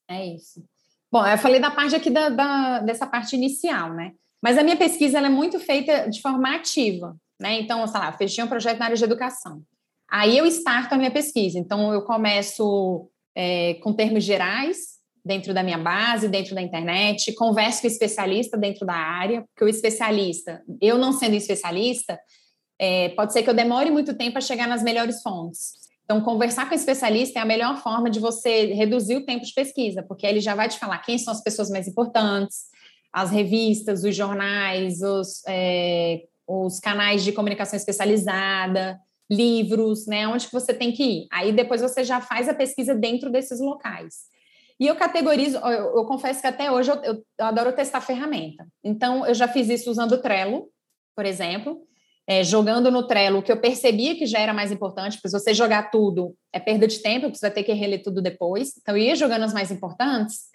É isso. Bom, eu falei da parte aqui da, da, dessa parte inicial, né? Mas a minha pesquisa é muito feita de forma ativa, né? Então, sei lá, fechei um projeto na área de educação. Aí eu starto a minha pesquisa. Então, eu começo é, com termos gerais dentro da minha base, dentro da internet, converso com o especialista dentro da área, porque o especialista, eu não sendo especialista, é, pode ser que eu demore muito tempo a chegar nas melhores fontes. Então, conversar com o especialista é a melhor forma de você reduzir o tempo de pesquisa, porque ele já vai te falar quem são as pessoas mais importantes, as revistas, os jornais, os, é, os canais de comunicação especializada, livros, né? Onde que você tem que ir. Aí depois você já faz a pesquisa dentro desses locais. E eu categorizo, eu, eu confesso que até hoje eu, eu, eu, adoro testar ferramenta. Então, eu já fiz isso usando o Trello, por exemplo, é, jogando no Trello o que eu percebia que já era mais importante, porque se você jogar tudo é perda de tempo, você vai ter que reler tudo depois. Então, eu ia jogando as mais importantes,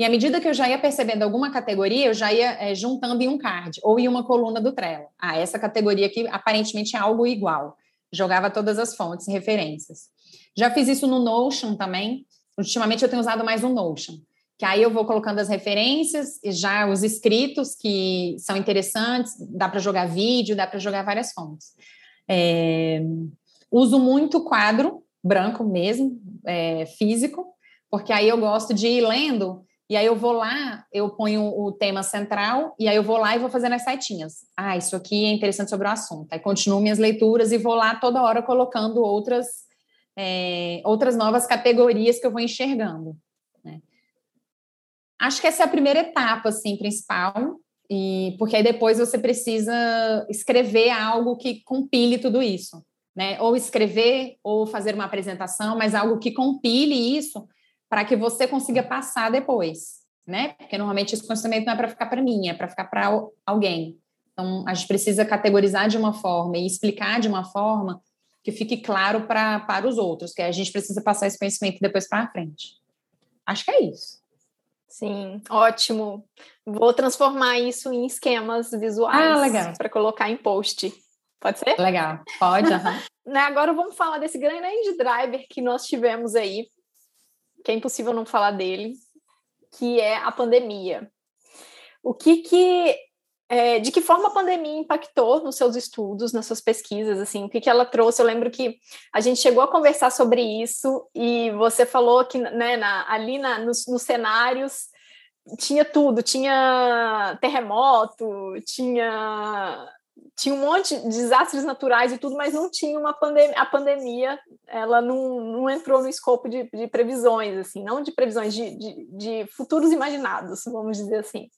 e à medida que eu já ia percebendo alguma categoria, eu já ia é, juntando em um card ou em uma coluna do Trello. Ah, essa categoria aqui aparentemente é algo igual. Jogava todas as fontes e referências. Já fiz isso no Notion também. Ultimamente eu tenho usado mais o Notion, que aí eu vou colocando as referências e já os escritos que são interessantes, dá para jogar vídeo, dá para jogar várias fontes. É, uso muito quadro branco mesmo, é, físico, porque aí eu gosto de ir lendo e aí eu vou lá, eu ponho o tema central e aí eu vou lá e vou fazendo as setinhas. Ah, isso aqui é interessante sobre o assunto. Aí continuo minhas leituras e vou lá toda hora colocando outras é, outras novas categorias que eu vou enxergando. Acho que essa é a primeira etapa, assim, principal, e porque aí depois você precisa escrever algo que compile tudo isso, né? Ou escrever, ou fazer uma apresentação, mas algo que compile isso para que você consiga passar depois, né? Porque normalmente esse conhecimento não é para ficar para mim, é para ficar para alguém. Então, a gente precisa categorizar de uma forma e explicar de uma forma que fique claro pra, para os outros, que a gente precisa passar esse conhecimento depois para frente. Acho que é isso. Sim, ótimo. Vou transformar isso em esquemas visuais ah, para colocar em post. Pode ser? Legal, pode. Uhum. [LAUGHS] agora vamos falar desse grande driver que nós tivemos aí, que é impossível não falar dele, que é a pandemia. O que que é, de que forma a pandemia impactou nos seus estudos, nas suas pesquisas, assim, o que, que ela trouxe? Eu lembro que a gente chegou a conversar sobre isso e você falou que né, na, ali na, nos, nos cenários tinha tudo, tinha terremoto, tinha tinha um monte de desastres naturais e tudo, mas não tinha uma pandemia. A pandemia, ela não, não entrou no escopo de, de previsões, assim, não de previsões, de, de, de futuros imaginados, vamos dizer assim.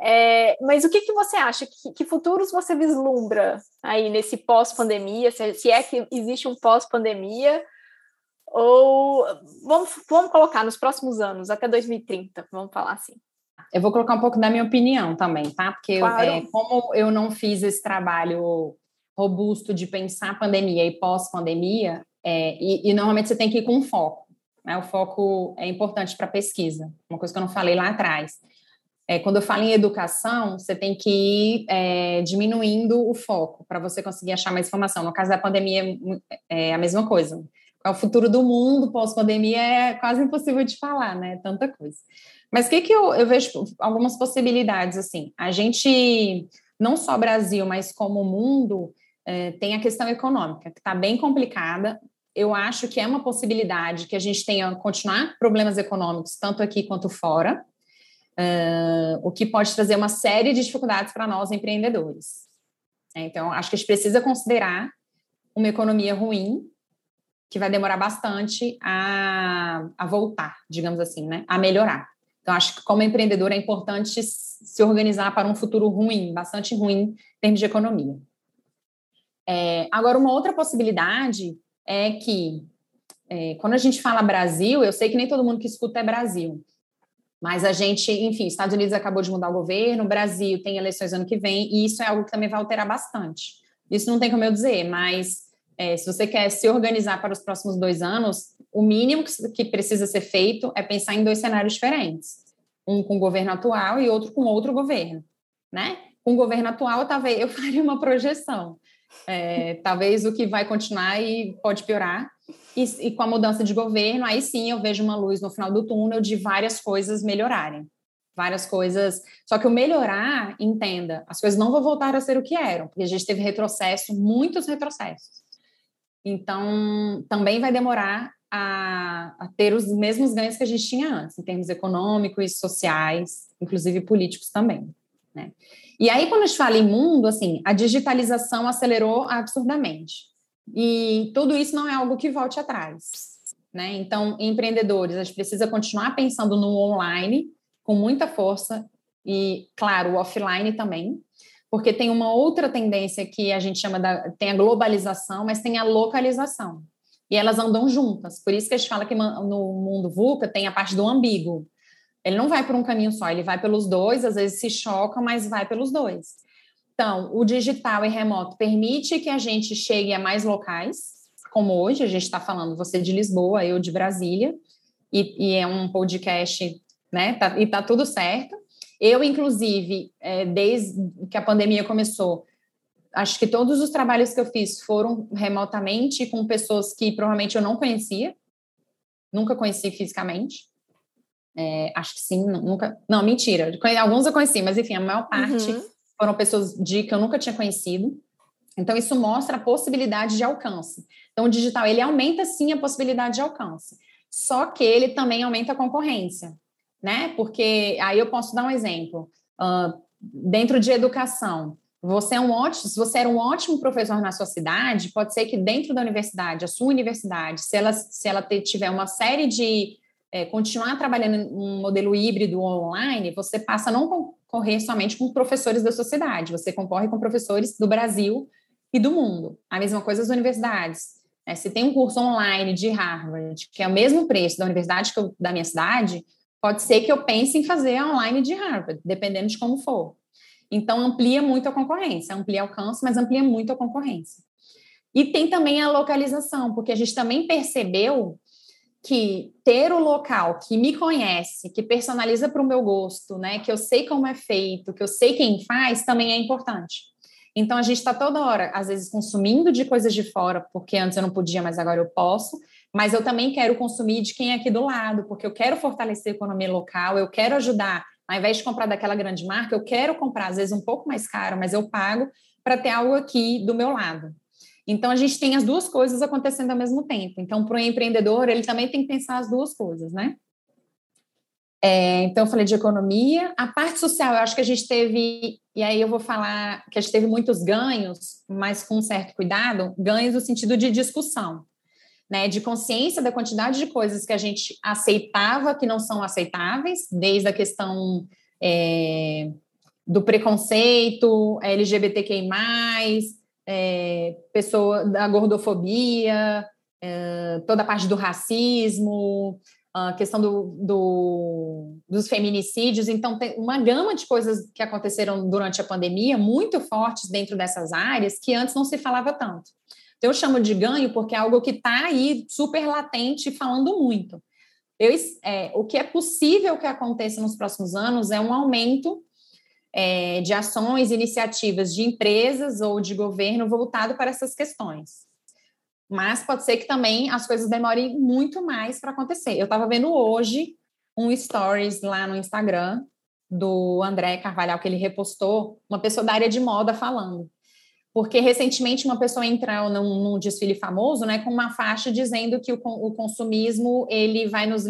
É, mas o que, que você acha? Que, que, futuros você vislumbra aí nesse pós-pandemia? Se, se, é que existe um pós-pandemia? Ou vamos, vamos colocar nos próximos anos, até 2030, vamos falar assim. Eu vou colocar um pouco da minha opinião também, tá? Porque claro. eu, é, como eu não fiz esse trabalho robusto de pensar pandemia e pós-pandemia, é, e, e, normalmente você tem que ir com foco. Né? O foco é importante para pesquisa, uma coisa que eu não falei lá atrás. É, quando eu falo em educação, você tem que ir é, diminuindo o foco para você conseguir achar mais informação. No caso da pandemia, é, é a mesma coisa. É o futuro do mundo pós-pandemia é quase impossível de falar, né? Tanta coisa. Mas o que, que eu, eu vejo algumas possibilidades, assim? A gente, não só Brasil, mas como mundo, é, tem a questão econômica, que está bem complicada. Eu acho que é uma possibilidade que a gente tenha continuar problemas econômicos, tanto aqui quanto fora, Uh, o que pode trazer uma série de dificuldades para nós empreendedores. É, então, acho que a gente precisa considerar uma economia ruim, que vai demorar bastante a, a voltar, digamos assim, né? a melhorar. Então, acho que como empreendedor é importante se organizar para um futuro ruim, bastante ruim em termos de economia. É, agora, uma outra possibilidade é que, é, quando a gente fala Brasil, eu sei que nem todo mundo que escuta é Brasil, mas a gente, enfim, Estados Unidos acabou de mudar o governo, o Brasil tem eleições ano que vem, e isso é algo que também vai alterar bastante. Isso não tem como eu dizer, mas é, se você quer se organizar para os próximos dois anos, o mínimo que, precisa ser feito é pensar em dois cenários diferentes. Um com o governo atual e outro com outro governo, né? Com o governo atual, talvez [LAUGHS] eu faria uma projeção. É, talvez o que vai continuar e pode piorar, e, e, com a mudança de governo, aí sim eu vejo uma luz no final do túnel de várias coisas melhorarem. Várias coisas. Só que o melhorar, entenda, as coisas não vão voltar a ser o que eram, porque a gente teve retrocesso, muitos retrocessos. Então, também vai demorar a, a ter os mesmos ganhos que a gente tinha antes, em termos econômicos sociais, inclusive políticos também. Né? E aí, quando a gente fala em mundo, assim, a digitalização acelerou absurdamente. E tudo isso não é algo que volte atrás. Né? Então, empreendedores, a gente precisa continuar pensando no online com muita força e, claro, o offline também, porque tem uma outra tendência que a gente chama da tem a globalização, mas tem a localização. e elas andam juntas. Por isso que a gente fala que no mundo VUCA tem a parte do ambíguo. Ele não vai por um caminho só, ele vai pelos dois, às vezes se choca, mas vai pelos dois. Então, o digital e remoto permite que a gente chegue a mais locais, como hoje, a gente está falando, você de Lisboa, eu de Brasília, e, e é um podcast, né? Tá, e tá tudo certo. Eu, inclusive, é, desde que a pandemia começou, acho que todos os trabalhos que eu fiz foram remotamente com pessoas que provavelmente eu não conhecia, nunca conheci fisicamente. É, acho que sim, nunca. Não, mentira. Alguns eu conheci, mas enfim, a maior parte uhum. Foram pessoas de que eu nunca tinha conhecido. Então, isso mostra a possibilidade de alcance. Então, o digital, ele aumenta sim a possibilidade de alcance. Só que ele também aumenta a concorrência, né? Porque aí eu posso dar um exemplo. Uh, dentro de educação, você é um ótimo, se você era um ótimo professor na sua cidade, pode ser que dentro da universidade, a sua universidade, se ela, se ela tiver uma série de é, continuar trabalhando um modelo híbrido online, você passa a não concorrer somente com professores da sua cidade, você concorre com professores do Brasil e do mundo. A mesma coisa as universidades. Né? Se tem um curso online de Harvard, que é o mesmo preço da universidade eu, da minha cidade, pode ser que eu pense em fazer online de Harvard, dependendo de como for. Então, amplia muito a concorrência, amplia o alcance, mas amplia muito a concorrência. E tem também a localização, porque a gente também percebeu que ter o local que me conhece, que personaliza para o meu gosto, né, que eu sei como é feito, que eu sei quem faz, também é importante. Então, a gente está toda hora, às vezes, consumindo de coisas de fora, porque antes eu não podia, mas agora eu posso, mas eu também quero consumir de quem é aqui do lado, porque eu quero fortalecer a economia local, eu quero ajudar ao invés de comprar daquela grande marca, eu quero comprar, às vezes, um pouco mais caro, mas eu pago para ter algo aqui do meu lado. Então, a gente tem as duas coisas acontecendo ao mesmo tempo. Então, para o empreendedor, ele também tem que pensar as duas coisas, né? É, então, eu falei de economia. A parte social, eu acho que a gente teve, e aí eu vou falar que a gente teve muitos ganhos, mas com um certo cuidado ganhos no sentido de discussão né, de consciência da quantidade de coisas que a gente aceitava que não são aceitáveis, desde a questão é, do preconceito, LGBTQI+, é, pessoa da gordofobia, é, toda a parte do racismo, a questão do, do, dos feminicídios. Então, tem uma gama de coisas que aconteceram durante a pandemia, muito fortes dentro dessas áreas, que antes não se falava tanto. Então, eu chamo de ganho porque é algo que está aí super latente, falando muito. Eu, é, o que é possível que aconteça nos próximos anos é um aumento é, de ações, iniciativas de empresas ou de governo voltado para essas questões. Mas pode ser que também as coisas demorem muito mais para acontecer. Eu estava vendo hoje um stories lá no Instagram do André Carvalhal, que ele repostou, uma pessoa da área de moda falando porque recentemente uma pessoa entrou num, num, desfile famoso, né, com uma faixa dizendo que o, o, consumismo ele vai nos,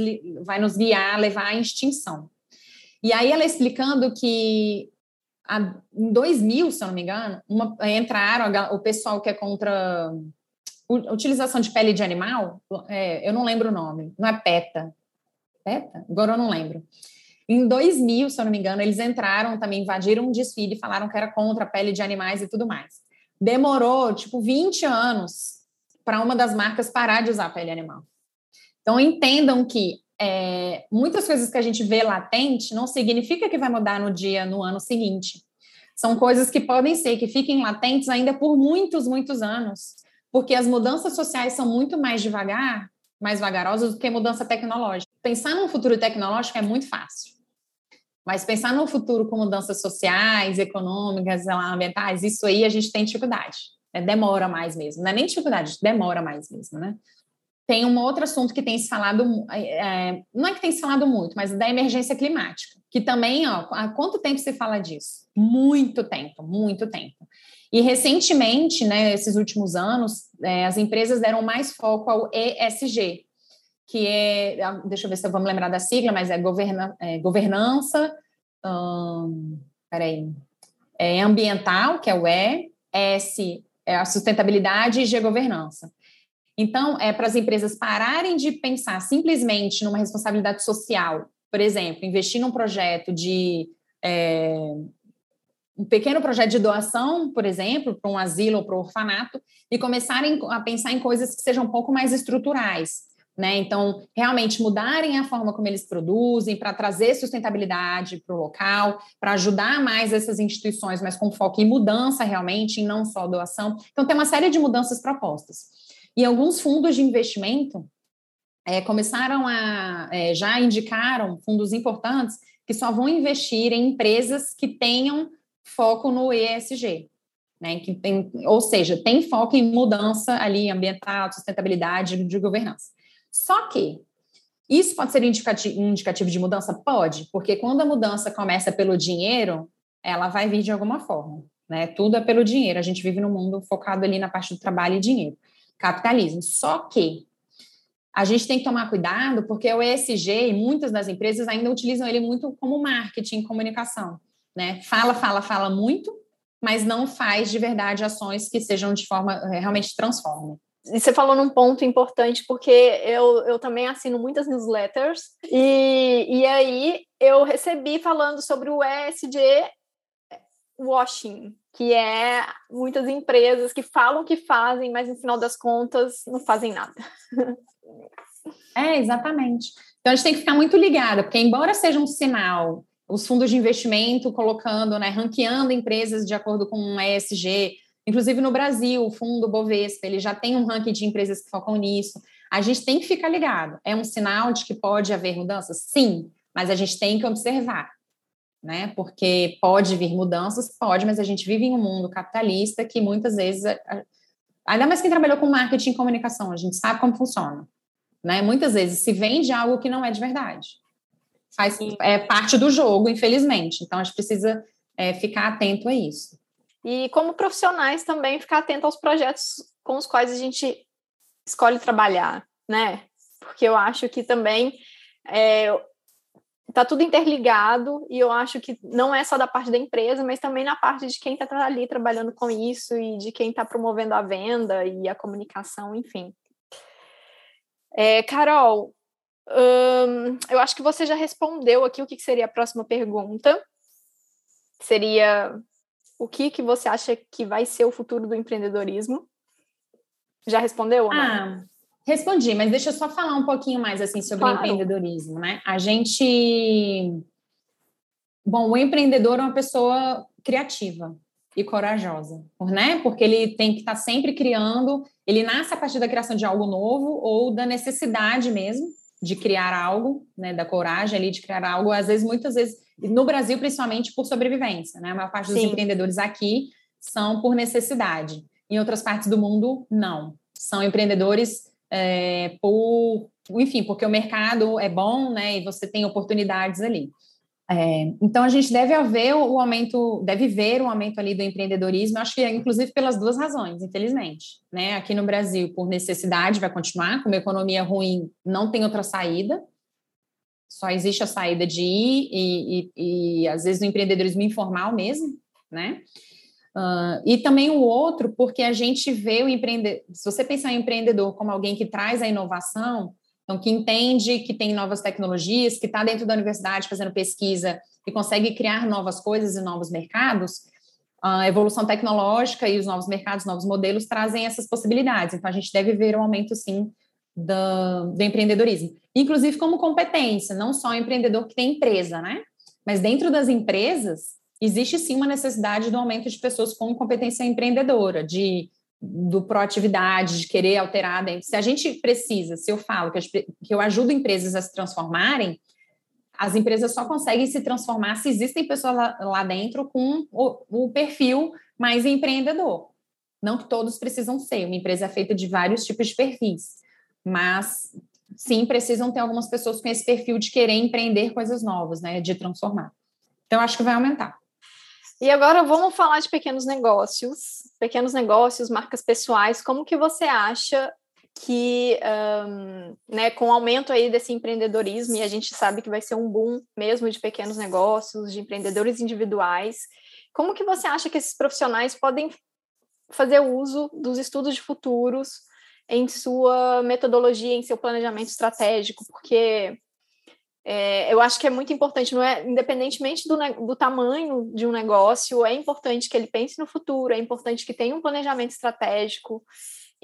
vai nos guiar, levar à extinção. E aí ela explicando que a, em 2000, se eu não me engano, uma, entraram o pessoal que é contra a utilização de pele de animal, é, eu não lembro o nome, não é PETA, PETA? Agora eu não lembro. Em 2000, se eu não me engano, eles entraram também, invadiram um desfile, falaram que era contra a pele de animais e tudo mais demorou tipo 20 anos para uma das marcas parar de usar pele animal. Então entendam que é, muitas coisas que a gente vê latente não significa que vai mudar no dia, no ano seguinte. São coisas que podem ser que fiquem latentes ainda por muitos, muitos anos, porque as mudanças sociais são muito mais devagar, mais vagarosas do que mudança tecnológica. Pensar num futuro tecnológico é muito fácil. Mas pensar no futuro com mudanças sociais, econômicas, ambientais, isso aí a gente tem dificuldade. Né? Demora mais mesmo. Não é nem dificuldade, demora mais mesmo, né? Tem um outro assunto que tem se falado, é, não é que tem se falado muito, mas da emergência climática, que também, ó, há quanto tempo se fala disso? Muito tempo, muito tempo. E recentemente, né, esses últimos anos, é, as empresas deram mais foco ao ESG, que é, ah, deixa eu ver se eu vou me lembrar da sigla, mas é, governa, é governança, hum, peraí, é ambiental, que é o E, S é a sustentabilidade e G governança. Então, é para as empresas pararem de pensar simplesmente numa responsabilidade social, por exemplo, investir num projeto de é, um pequeno projeto de doação, por exemplo, para um asilo ou para um orfanato, e começarem a pensar em coisas que sejam um pouco mais estruturais. Né? Então, realmente mudarem a forma como eles produzem para trazer sustentabilidade para o local, para ajudar mais essas instituições, mas com foco em mudança realmente, e não só doação. Então, tem uma série de mudanças propostas. E alguns fundos de investimento é, começaram a, é, já indicaram fundos importantes que só vão investir em empresas que tenham foco no ESG, né? Que tem, ou seja, tem foco em mudança ali ambiental, sustentabilidade de governança. Só que isso pode ser indicativo, indicativo de mudança? Pode, porque quando a mudança começa pelo dinheiro, ela vai vir de alguma forma. Né? Tudo é pelo dinheiro. A gente vive num mundo focado ali na parte do trabalho e dinheiro. Capitalismo. Só que a gente tem que tomar cuidado, porque o ESG e muitas das empresas ainda utilizam ele muito como marketing, comunicação. Né? Fala, fala, fala muito, mas não faz de verdade ações que sejam de forma eh, realmente transformam. E você falou num ponto importante, porque eu, eu também assino muitas newsletters, e, e aí eu recebi falando sobre o ESG washing, que é muitas empresas que falam que fazem, mas no final das contas não fazem nada. É, exatamente. Então a gente tem que ficar muito ligada, porque embora seja um sinal, os fundos de investimento colocando, né, ranqueando empresas de acordo com um ESG, Inclusive no Brasil, o fundo Bovespa, ele já tem um ranking de empresas que focam nisso. A gente tem que ficar ligado. É um sinal de que pode haver mudanças? Sim, mas a gente tem que observar, né? Porque pode vir mudanças, pode, mas a gente vive em um mundo capitalista que muitas vezes, ainda mais quem trabalhou com marketing e comunicação, a gente sabe como funciona, né? Muitas vezes se vende algo que não é de verdade. Faz, é parte do jogo, infelizmente. Então a gente precisa é, ficar atento a isso. E como profissionais também ficar atento aos projetos com os quais a gente escolhe trabalhar, né? Porque eu acho que também é, tá tudo interligado e eu acho que não é só da parte da empresa, mas também na parte de quem está ali trabalhando com isso e de quem está promovendo a venda e a comunicação, enfim. É, Carol, hum, eu acho que você já respondeu aqui o que seria a próxima pergunta. Seria o que, que você acha que vai ser o futuro do empreendedorismo? Já respondeu? Ah, respondi, mas deixa eu só falar um pouquinho mais assim sobre claro. empreendedorismo, né? A gente. Bom, o empreendedor é uma pessoa criativa e corajosa, né? Porque ele tem que estar sempre criando, ele nasce a partir da criação de algo novo ou da necessidade mesmo de criar algo, né? Da coragem ali de criar algo, às vezes, muitas vezes no Brasil, principalmente por sobrevivência, né? A maior parte dos Sim. empreendedores aqui são por necessidade. Em outras partes do mundo, não. São empreendedores é, por, enfim, porque o mercado é bom, né? E você tem oportunidades ali. É, então a gente deve haver o aumento, deve ver o aumento ali do empreendedorismo, acho que é, inclusive pelas duas razões, infelizmente. Né? Aqui no Brasil, por necessidade, vai continuar, com uma economia ruim, não tem outra saída só existe a saída de ir e, e, e às vezes o empreendedorismo informal mesmo, né? Uh, e também o outro, porque a gente vê o empreendedor, se você pensar em empreendedor como alguém que traz a inovação, então que entende que tem novas tecnologias, que está dentro da universidade fazendo pesquisa e consegue criar novas coisas e novos mercados, a evolução tecnológica e os novos mercados, novos modelos trazem essas possibilidades. Então a gente deve ver um aumento sim do, do empreendedorismo inclusive como competência, não só o empreendedor que tem empresa, né? Mas dentro das empresas, existe sim uma necessidade do aumento de pessoas com competência empreendedora, de do proatividade, de querer alterar dentro. Se a gente precisa, se eu falo que, que eu ajudo empresas a se transformarem, as empresas só conseguem se transformar se existem pessoas lá, lá dentro com o, o, perfil mais empreendedor. Não que todos precisam ser, uma empresa é feita de vários tipos de perfis, mas sim, precisam ter algumas pessoas com esse perfil de querer empreender coisas novas, né? De transformar. Então, acho que vai aumentar. E agora vamos falar de pequenos negócios, pequenos negócios, marcas pessoais. Como que você acha que, um, né, com o aumento aí desse empreendedorismo, e a gente sabe que vai ser um boom mesmo de pequenos negócios, de empreendedores individuais, como que você acha que esses profissionais podem fazer uso dos estudos de futuros em sua metodologia, em seu planejamento estratégico, porque É, eu acho que é muito importante, não é, independentemente do, do tamanho de um negócio, é importante que ele pense no futuro, é importante que tenha um planejamento estratégico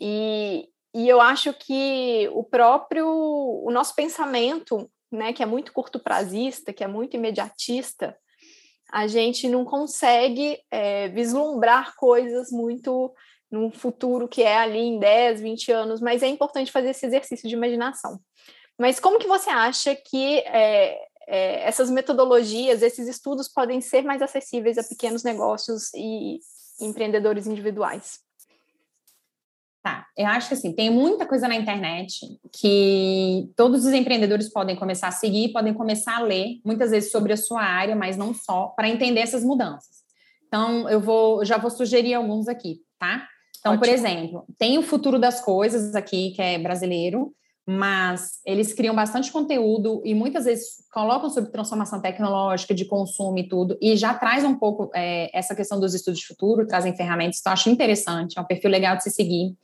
e, e eu acho que o próprio, o nosso pensamento, né, que é muito curto prazista, que é muito imediatista, a gente não consegue é, vislumbrar coisas muito num futuro que é ali em 10, 20 anos, mas é importante fazer esse exercício de imaginação. Mas como que você acha que é, é, essas metodologias, esses estudos podem ser mais acessíveis a pequenos negócios e empreendedores individuais? Tá, eu acho que assim, tem muita coisa na internet que todos os empreendedores podem começar a seguir, podem começar a ler, muitas vezes sobre a sua área, mas não só, para entender essas mudanças. Então, eu vou, já vou sugerir alguns aqui, tá? Então, Ótimo. por exemplo, tem o Futuro das Coisas aqui, que é brasileiro, mas eles criam bastante conteúdo e muitas vezes colocam sobre transformação tecnológica, de consumo e tudo, e já traz um pouco é, essa questão dos estudos de futuro, trazem ferramentas, então acho interessante, é um perfil legal de se seguir.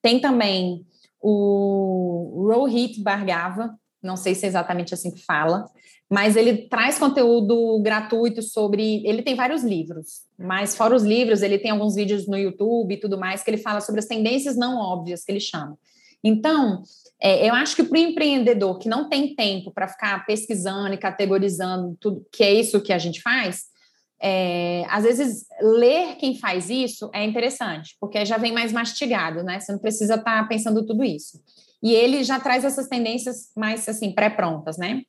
Tem também o Rohit Bhargava, não sei se é exatamente assim que fala, mas ele traz conteúdo gratuito sobre. Ele tem vários livros, mas fora os livros, ele tem alguns vídeos no YouTube e tudo mais que ele fala sobre as tendências não óbvias, que ele chama. Então, é, eu acho que para o empreendedor que não tem tempo para ficar pesquisando e categorizando tudo, que é isso que a gente faz, é, às vezes ler quem faz isso é interessante, porque já vem mais mastigado, né? Você não precisa estar tá pensando tudo isso. E ele já traz essas tendências mais assim pré-prontas, né?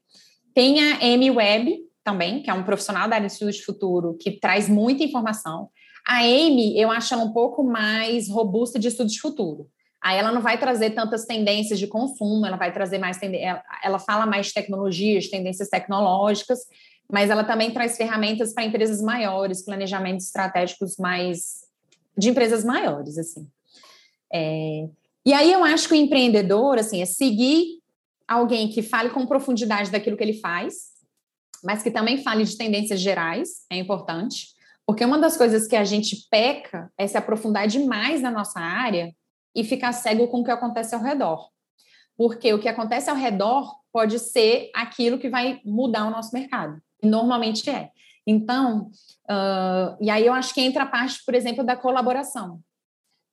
Tem a Amy Webb também, que é um profissional da área de estudos de futuro, que traz muita informação. A Amy, eu acho ela um pouco mais robusta de estudos de futuro. Aí ela não vai trazer tantas tendências de consumo, ela vai trazer mais ela, fala mais de tecnologias, tendências tecnológicas, mas ela também traz ferramentas para empresas maiores, planejamentos estratégicos mais de empresas maiores, assim. É, e aí eu acho que o empreendedor, assim, é seguir alguém que fale com profundidade daquilo que ele faz, mas que também fale de tendências gerais, é importante, porque uma das coisas que a gente peca é se aprofundar demais na nossa área e ficar cego com o que acontece ao redor. Porque o que acontece ao redor pode ser aquilo que vai mudar o nosso mercado. E normalmente é. Então, uh, e aí eu acho que entra a parte, por exemplo, da colaboração.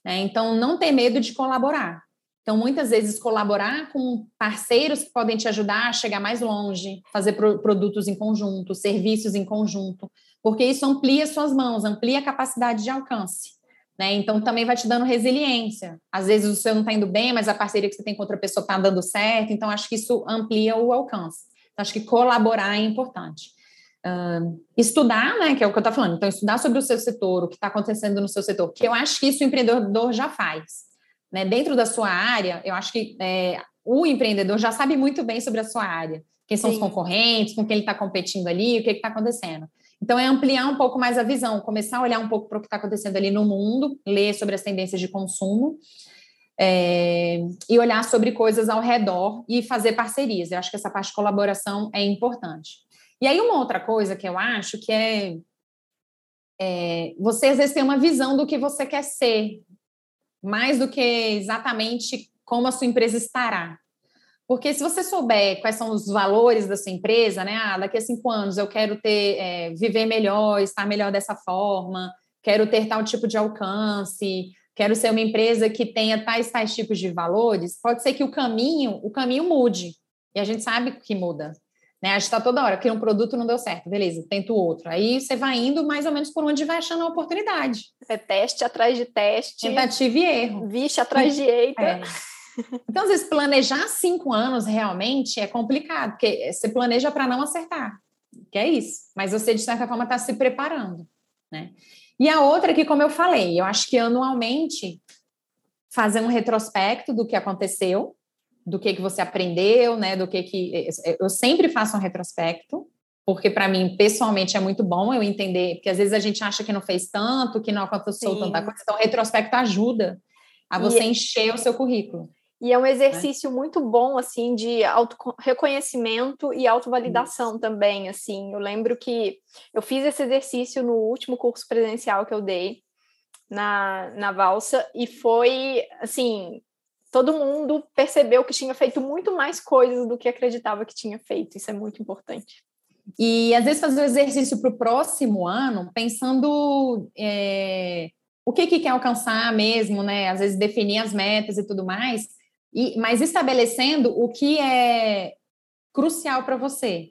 Né? Então, não ter medo de colaborar. Então, muitas vezes, colaborar com parceiros que podem te ajudar a chegar mais longe, fazer pro produtos em conjunto, serviços em conjunto, porque isso amplia suas mãos, amplia a capacidade de alcance. Né? Então, também vai te dando resiliência. Às vezes o seu não está indo bem, mas a parceria que você tem com outra pessoa está dando certo. Então, acho que isso amplia o alcance. Então, acho que colaborar é importante. Uh, estudar, né, que é o que eu estou falando. Então, estudar sobre o seu setor, o que está acontecendo no seu setor, que eu acho que isso o empreendedor já faz. Né? Dentro da sua área, eu acho que é, o empreendedor já sabe muito bem sobre a sua área. Quem são Sim. os concorrentes, com quem ele está competindo ali, o que está acontecendo. Então, é ampliar um pouco mais a visão, começar a olhar um pouco para o que está acontecendo ali no mundo, ler sobre as tendências de consumo é, e olhar sobre coisas ao redor e fazer parcerias. Eu acho que essa parte de colaboração é importante. E aí, uma outra coisa que eu acho que é, é você às vezes uma visão do que você quer ser, mais do que exatamente como a sua empresa estará. Porque se você souber quais são os valores da sua empresa, né? Ah, daqui a cinco anos eu quero ter, é, viver melhor, estar melhor dessa forma, quero ter tal tipo de alcance, quero ser uma empresa que tenha tais tais tipos de valores, pode ser que o caminho, o caminho mude. E a gente sabe que muda. Né? A gente está toda hora, cria um produto, não deu certo, beleza, tenta o outro. Aí você vai indo mais ou menos por onde vai achando a oportunidade. É teste atrás de teste. Tentativa e erro. Vixe atrás de eita. É. Então, às vezes, planejar cinco anos realmente é complicado, porque você planeja para não acertar, que é isso. Mas você, de certa forma, está se preparando, né? E a outra que, como eu falei, eu acho que anualmente fazer um retrospecto do que aconteceu, do que, que você aprendeu, né? Do que que eu sempre faço um retrospecto, porque para mim pessoalmente é muito bom eu entender, porque às vezes a gente acha que não fez tanto, que não aconteceu Sim. tanta coisa. Então, o retrospecto ajuda a você e... encher o seu currículo. E é um exercício né? muito bom, assim, de auto reconhecimento e autovalidação também, assim. Eu lembro que eu fiz esse exercício no último curso presencial que eu dei na, na Valsa e foi, assim, todo mundo percebeu que tinha feito muito mais coisas do que acreditava que tinha feito. Isso é muito importante. E às vezes fazer o exercício para o próximo ano, pensando é, o que, que quer alcançar mesmo, né? Às vezes definir as metas e tudo mais, e, mas estabelecendo o que é crucial para você,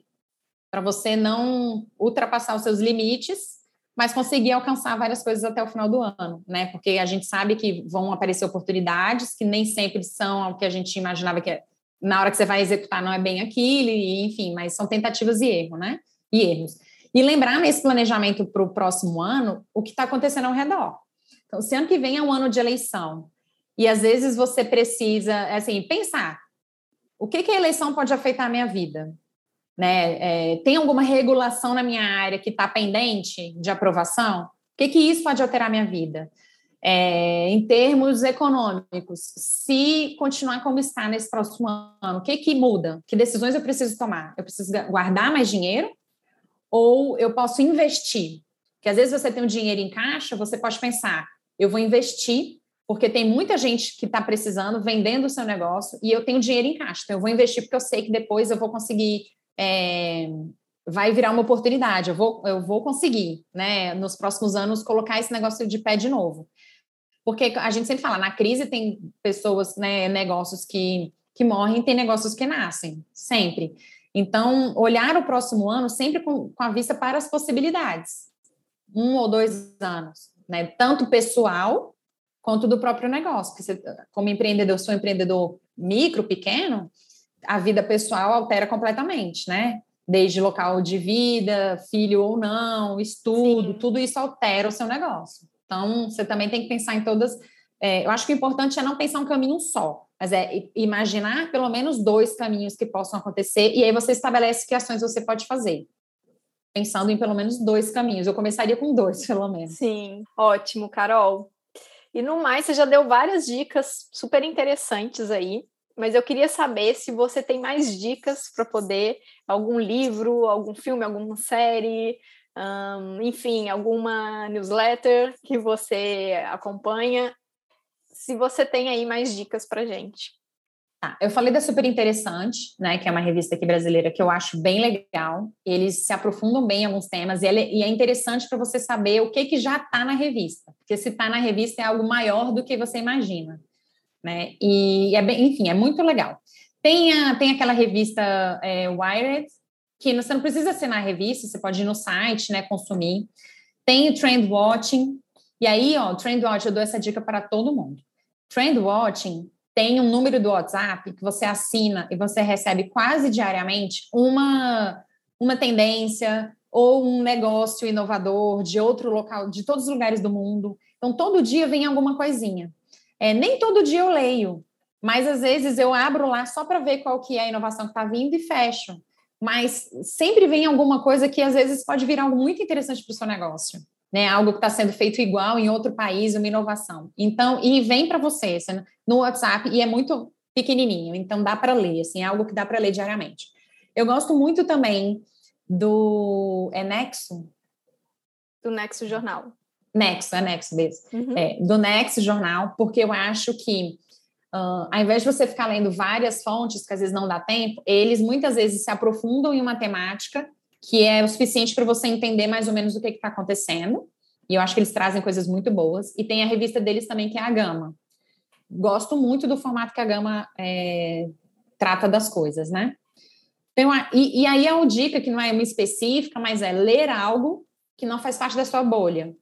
para você não ultrapassar os seus limites, mas conseguir alcançar várias coisas até o final do ano, né? Porque a gente sabe que vão aparecer oportunidades que nem sempre são o que a gente imaginava que é, na hora que você vai executar não é bem aquilo, e, enfim, mas são tentativas e erro, né? E erros. E lembrar nesse planejamento para o próximo ano o que está acontecendo ao redor. Então, se ano que vem é um ano de eleição, e às vezes você precisa, assim, pensar o que, que a eleição pode afetar a minha vida? Né? É, tem alguma regulação na minha área que está pendente de aprovação? O que, que isso pode alterar a minha vida? É, em termos econômicos, se continuar como está nesse próximo ano, o que, que muda? Que decisões eu preciso tomar? Eu preciso guardar mais dinheiro ou eu posso investir? Porque às vezes você tem um dinheiro em caixa, você pode pensar, eu vou investir porque tem muita gente que está precisando, vendendo o seu negócio, e eu tenho dinheiro em caixa. Então, eu vou investir porque eu sei que depois eu vou conseguir. É, vai virar uma oportunidade, eu vou, eu vou conseguir, né, nos próximos anos, colocar esse negócio de pé de novo. Porque a gente sempre fala, na crise tem pessoas, né, negócios que, que morrem, tem negócios que nascem, sempre. Então, olhar o próximo ano sempre com, com a vista para as possibilidades. Um ou dois anos, né? Tanto pessoal quanto do próprio negócio. Porque você, como empreendedor, sou empreendedor micro, pequeno, a vida pessoal altera completamente, né? Desde local de vida, filho ou não, estudo, Sim. tudo isso altera o seu negócio. Então, você também tem que pensar em todas. É, eu acho que o importante é não pensar um caminho só, mas é imaginar pelo menos dois caminhos que possam acontecer, e aí você estabelece que ações você pode fazer. Pensando em pelo menos dois caminhos. Eu começaria com dois, [LAUGHS] pelo menos. Sim, ótimo, Carol. E no mais, você já deu várias dicas super interessantes aí, mas eu queria saber se você tem mais dicas para poder, algum livro, algum filme, alguma série, enfim, alguma newsletter que você acompanha. Se você tem aí mais dicas para gente. Tá, eu falei da Super Interessante, né, que é uma revista aqui brasileira que eu acho bem legal. Eles se aprofundam bem em alguns temas e, é, e é interessante para você saber o que, que já está na revista, porque se está na revista é algo maior do que você imagina, né? E é bem, enfim, é muito legal. Tem, a, tem aquela revista é, Wired, que você não precisa ser na revista, você pode ir no site, né, consumir. Tem o Trend Watching, e aí, ó, Trend Watching, eu dou essa dica para todo mundo. Trend Watching tem um número do WhatsApp que você assina e você recebe quase diariamente uma, uma tendência ou um negócio inovador de outro local, de todos os lugares do mundo. Então, todo dia vem alguma coisinha. É, nem todo dia eu leio, mas às vezes eu abro lá só para ver qual que é a inovação que está vindo e fecho. Mas sempre vem alguma coisa que às vezes pode virar algo muito interessante para o seu negócio né? Algo que está sendo feito igual em outro país, uma inovação. Então, e vem para você assim, no WhatsApp e é muito pequenininho, então dá para ler, assim, é algo que dá para ler diariamente. Eu gosto muito também do é Nexo, do Nexo Jornal. Nexo, é Nexo mesmo. Uhum. É, do Nexo Jornal, porque eu acho que Uh, ao invés de você ficar lendo várias fontes, que às vezes não dá tempo, eles muitas vezes se aprofundam em uma temática que é o suficiente para você entender mais ou menos o que está acontecendo. E eu acho que eles trazem coisas muito boas. E tem a revista deles também, que é a Gama. Gosto muito do formato que a Gama é, trata das coisas, né? Então, e, e aí é uma dica que não é uma específica, mas é ler algo que não faz parte da sua bolha.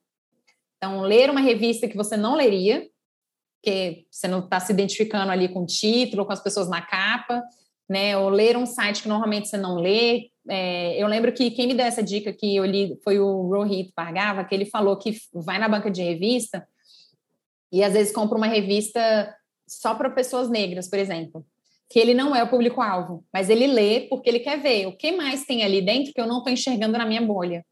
Então, ler uma revista que você não leria, porque você não está se identificando ali com o título, com as pessoas na capa, né? Ou ler um site que normalmente você não lê, é, eu lembro que quem me deu essa dica que eu li foi o Rohit Pargava, que ele falou que vai na banca de revista e às vezes compra uma revista só para pessoas negras, por exemplo, que ele não é o público-alvo, mas ele lê porque ele quer ver o que mais tem ali dentro que eu não estou enxergando na minha bolha.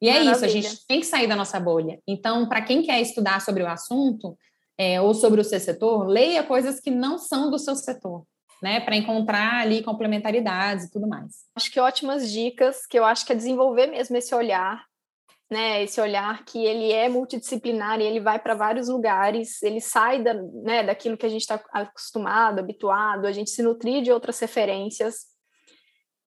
E é Maravilha. isso, a gente tem que sair da nossa bolha. Então, para quem quer estudar sobre o assunto é, ou sobre o seu setor, leia coisas que não são do seu setor né, para encontrar ali complementaridades e tudo mais. Acho que ótimas dicas, que eu acho que é desenvolver mesmo esse olhar né, esse olhar que ele é multidisciplinar e ele vai para vários lugares, ele sai da, né, daquilo que a gente está acostumado, habituado, a gente se nutrir de outras referências.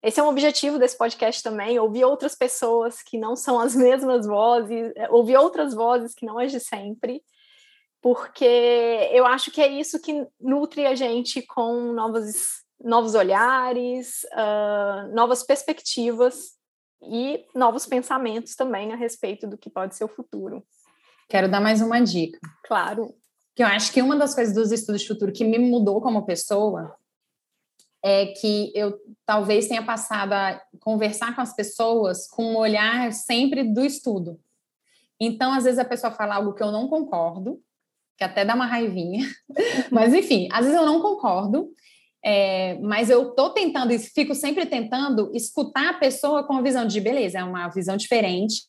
Esse é um objetivo desse podcast também, ouvir outras pessoas que não são as [LAUGHS] mesmas vozes, é, ouvir outras vozes que não as de sempre, porque eu acho que é isso que nutre a gente com novos, novos olhares, uh, novas perspectivas e novos pensamentos também a respeito do que pode ser o futuro. Quero dar mais uma dica. Claro. Que eu acho que uma das coisas dos estudos de futuro que me mudou como pessoa é que eu talvez tenha passado a conversar com as pessoas com um olhar sempre do estudo. Então, às vezes a pessoa fala algo que eu não concordo, que até dá uma raivinha, [LAUGHS] mas enfim, às vezes eu não concordo, é, mas eu tô tentando fico sempre tentando escutar a pessoa com a visão de beleza, é uma visão diferente.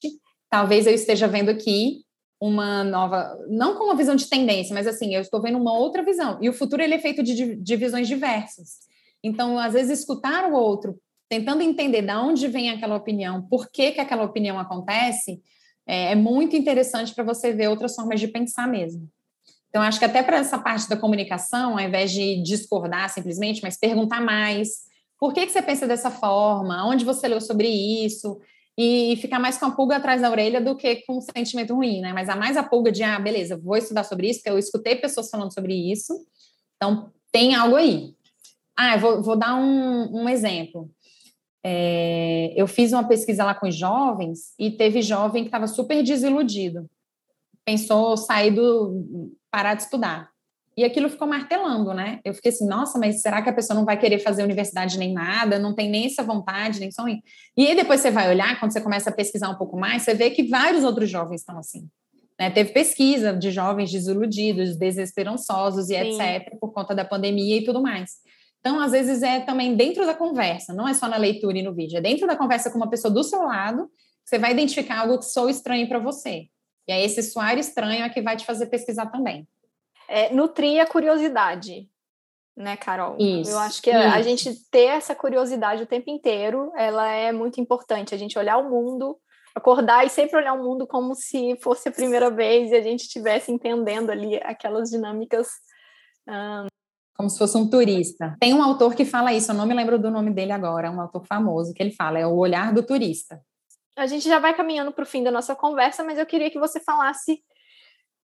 Talvez eu esteja vendo aqui uma nova, não com uma visão de tendência, mas assim, eu estou vendo uma outra visão. E o futuro ele é feito de, de visões diversas. Então, às vezes, escutar o outro, tentando entender de onde vem aquela opinião, por que, que aquela opinião acontece, é, é muito interessante para você ver outras formas de pensar mesmo. Então, acho que até para essa parte da comunicação, ao invés de discordar simplesmente, mas perguntar mais. Por que, que você pensa dessa forma? Onde você leu sobre isso? E ficar mais com a pulga atrás da orelha do que com um sentimento ruim, né? Mas a mais a pulga de, ah, beleza, vou estudar sobre isso, porque eu escutei pessoas falando sobre isso. Então, tem algo aí. Ah, eu vou, vou dar um, um exemplo. É, eu fiz uma pesquisa lá com os jovens e teve jovem que estava super desiludido. Pensou sair do. Parar de estudar. E aquilo ficou martelando, né? Eu fiquei assim, nossa, mas será que a pessoa não vai querer fazer universidade nem nada, não tem nem essa vontade, nem sonho? E aí depois você vai olhar, quando você começa a pesquisar um pouco mais, você vê que vários outros jovens estão assim. Né? Teve pesquisa de jovens desiludidos, desesperançosos e Sim. etc., por conta da pandemia e tudo mais. Então, às vezes, é também dentro da conversa, não é só na leitura e no vídeo, é dentro da conversa com uma pessoa do seu lado, você vai identificar algo que sou estranho para você. E aí, esse soar estranho é que vai te fazer pesquisar também. É, nutrir a curiosidade, né, Carol? Isso, Eu acho que a, a gente ter essa curiosidade o tempo inteiro, ela é muito importante. A gente olhar o mundo, acordar e sempre olhar o mundo como se fosse a primeira vez e a gente estivesse entendendo ali aquelas dinâmicas um, como se fosse um turista. Tem um autor que fala isso, eu não me lembro do nome dele agora, é um autor famoso que ele fala, é o olhar do turista. A gente já vai caminhando para o fim da nossa conversa, mas eu queria que você falasse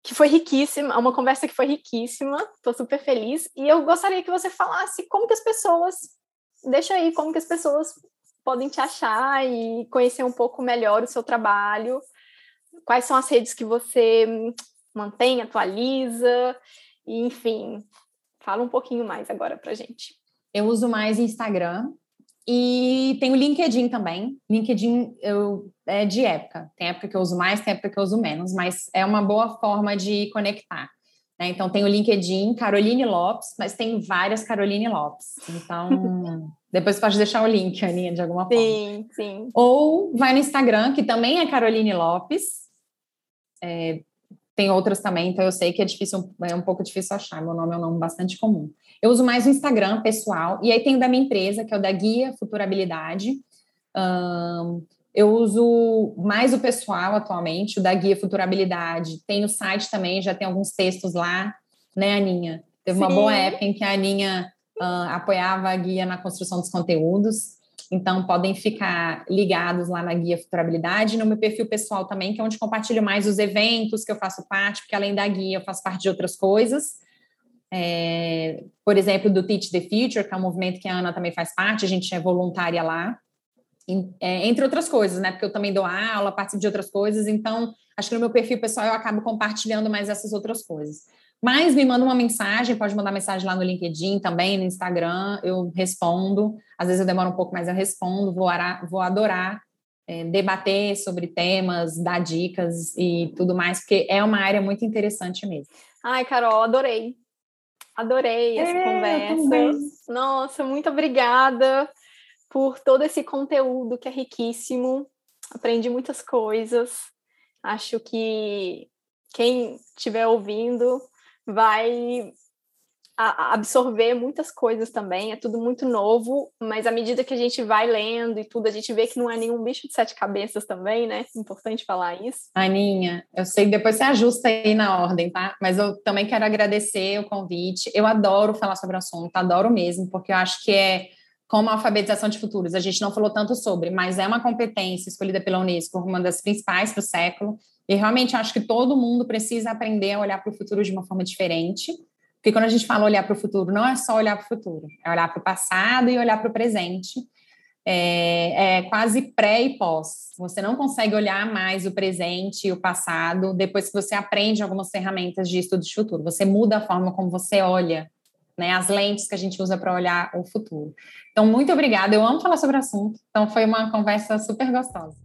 que foi riquíssima, uma conversa que foi riquíssima, estou super feliz, e eu gostaria que você falasse como que as pessoas, deixa aí, como que as pessoas podem te achar e conhecer um pouco melhor o seu trabalho, quais são as redes que você mantém, atualiza, e, enfim, Fala um pouquinho mais agora para gente. Eu uso mais Instagram e tenho LinkedIn também. LinkedIn eu, é de época. Tem época que eu uso mais, tem época que eu uso menos, mas é uma boa forma de conectar. Né? Então, tem o LinkedIn, Caroline Lopes, mas tem várias Caroline Lopes. Então, [LAUGHS] depois pode deixar o link, Aninha, de alguma forma. Sim, sim. Ou vai no Instagram, que também é Caroline Lopes. É, tem outras também, então eu sei que é difícil, é um pouco difícil achar. Meu nome é um nome bastante comum. Eu uso mais o Instagram pessoal, e aí tem o da minha empresa, que é o da Guia Futurabilidade. Um, eu uso mais o pessoal atualmente, o da Guia Futurabilidade. Tem o site também, já tem alguns textos lá, né, Aninha? Teve Sim. uma boa época em que a Aninha uh, apoiava a guia na construção dos conteúdos. Então, podem ficar ligados lá na Guia Futurabilidade, no meu perfil pessoal também, que é onde compartilho mais os eventos que eu faço parte, porque além da guia eu faço parte de outras coisas. É, por exemplo, do Teach the Future, que é um movimento que a Ana também faz parte, a gente é voluntária lá, é, entre outras coisas, né? Porque eu também dou aula, participo de outras coisas, então acho que no meu perfil pessoal eu acabo compartilhando mais essas outras coisas. Mas me manda uma mensagem, pode mandar mensagem lá no LinkedIn também, no Instagram, eu respondo. Às vezes eu demoro um pouco, mas eu respondo, vou, arar, vou adorar é, debater sobre temas, dar dicas e tudo mais, porque é uma área muito interessante mesmo. Ai, Carol, adorei. Adorei essa é, conversa. Nossa, muito obrigada por todo esse conteúdo que é riquíssimo. Aprendi muitas coisas. Acho que quem estiver ouvindo vai absorver muitas coisas também, é tudo muito novo, mas à medida que a gente vai lendo e tudo, a gente vê que não é nenhum bicho de sete cabeças também, né? Importante falar isso. Aninha, eu sei que depois você ajusta aí na ordem, tá? Mas eu também quero agradecer o convite. Eu adoro falar sobre o assunto, adoro mesmo, porque eu acho que é como a alfabetização de futuros. A gente não falou tanto sobre, mas é uma competência escolhida pela Unesco, uma das principais para o século. E realmente acho que todo mundo precisa aprender a olhar para o futuro de uma forma diferente. Porque quando a gente fala olhar para o futuro, não é só olhar para o futuro, é olhar para o passado e olhar para o presente. É, é, quase pré e pós. Você não consegue olhar mais o presente e o passado depois que você aprende algumas ferramentas de estudo de futuro. Você muda a forma como você olha né, as lentes que a gente usa para olhar o futuro. Então, muito obrigada. Eu amo falar sobre o assunto. Então, foi uma conversa super gostosa.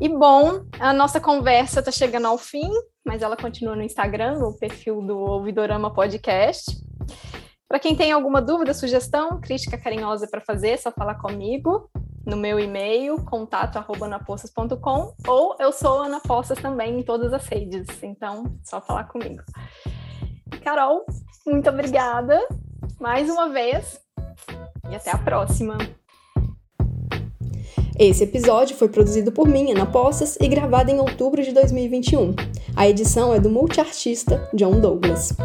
E bom, a nossa conversa está chegando ao fim, mas ela continua no Instagram, no perfil do Ouvidorama Podcast. Para quem tem alguma dúvida, sugestão, crítica carinhosa para fazer, é só falar comigo no meu e-mail, contato@anapoças.com, ou eu sou Ana Poças também em todas as redes, então só falar comigo. Carol, muito obrigada mais uma vez e até a próxima. Esse episódio foi produzido por mim, Ana Poças, e gravado em outubro de 2021. A edição é do multiartista John Douglas.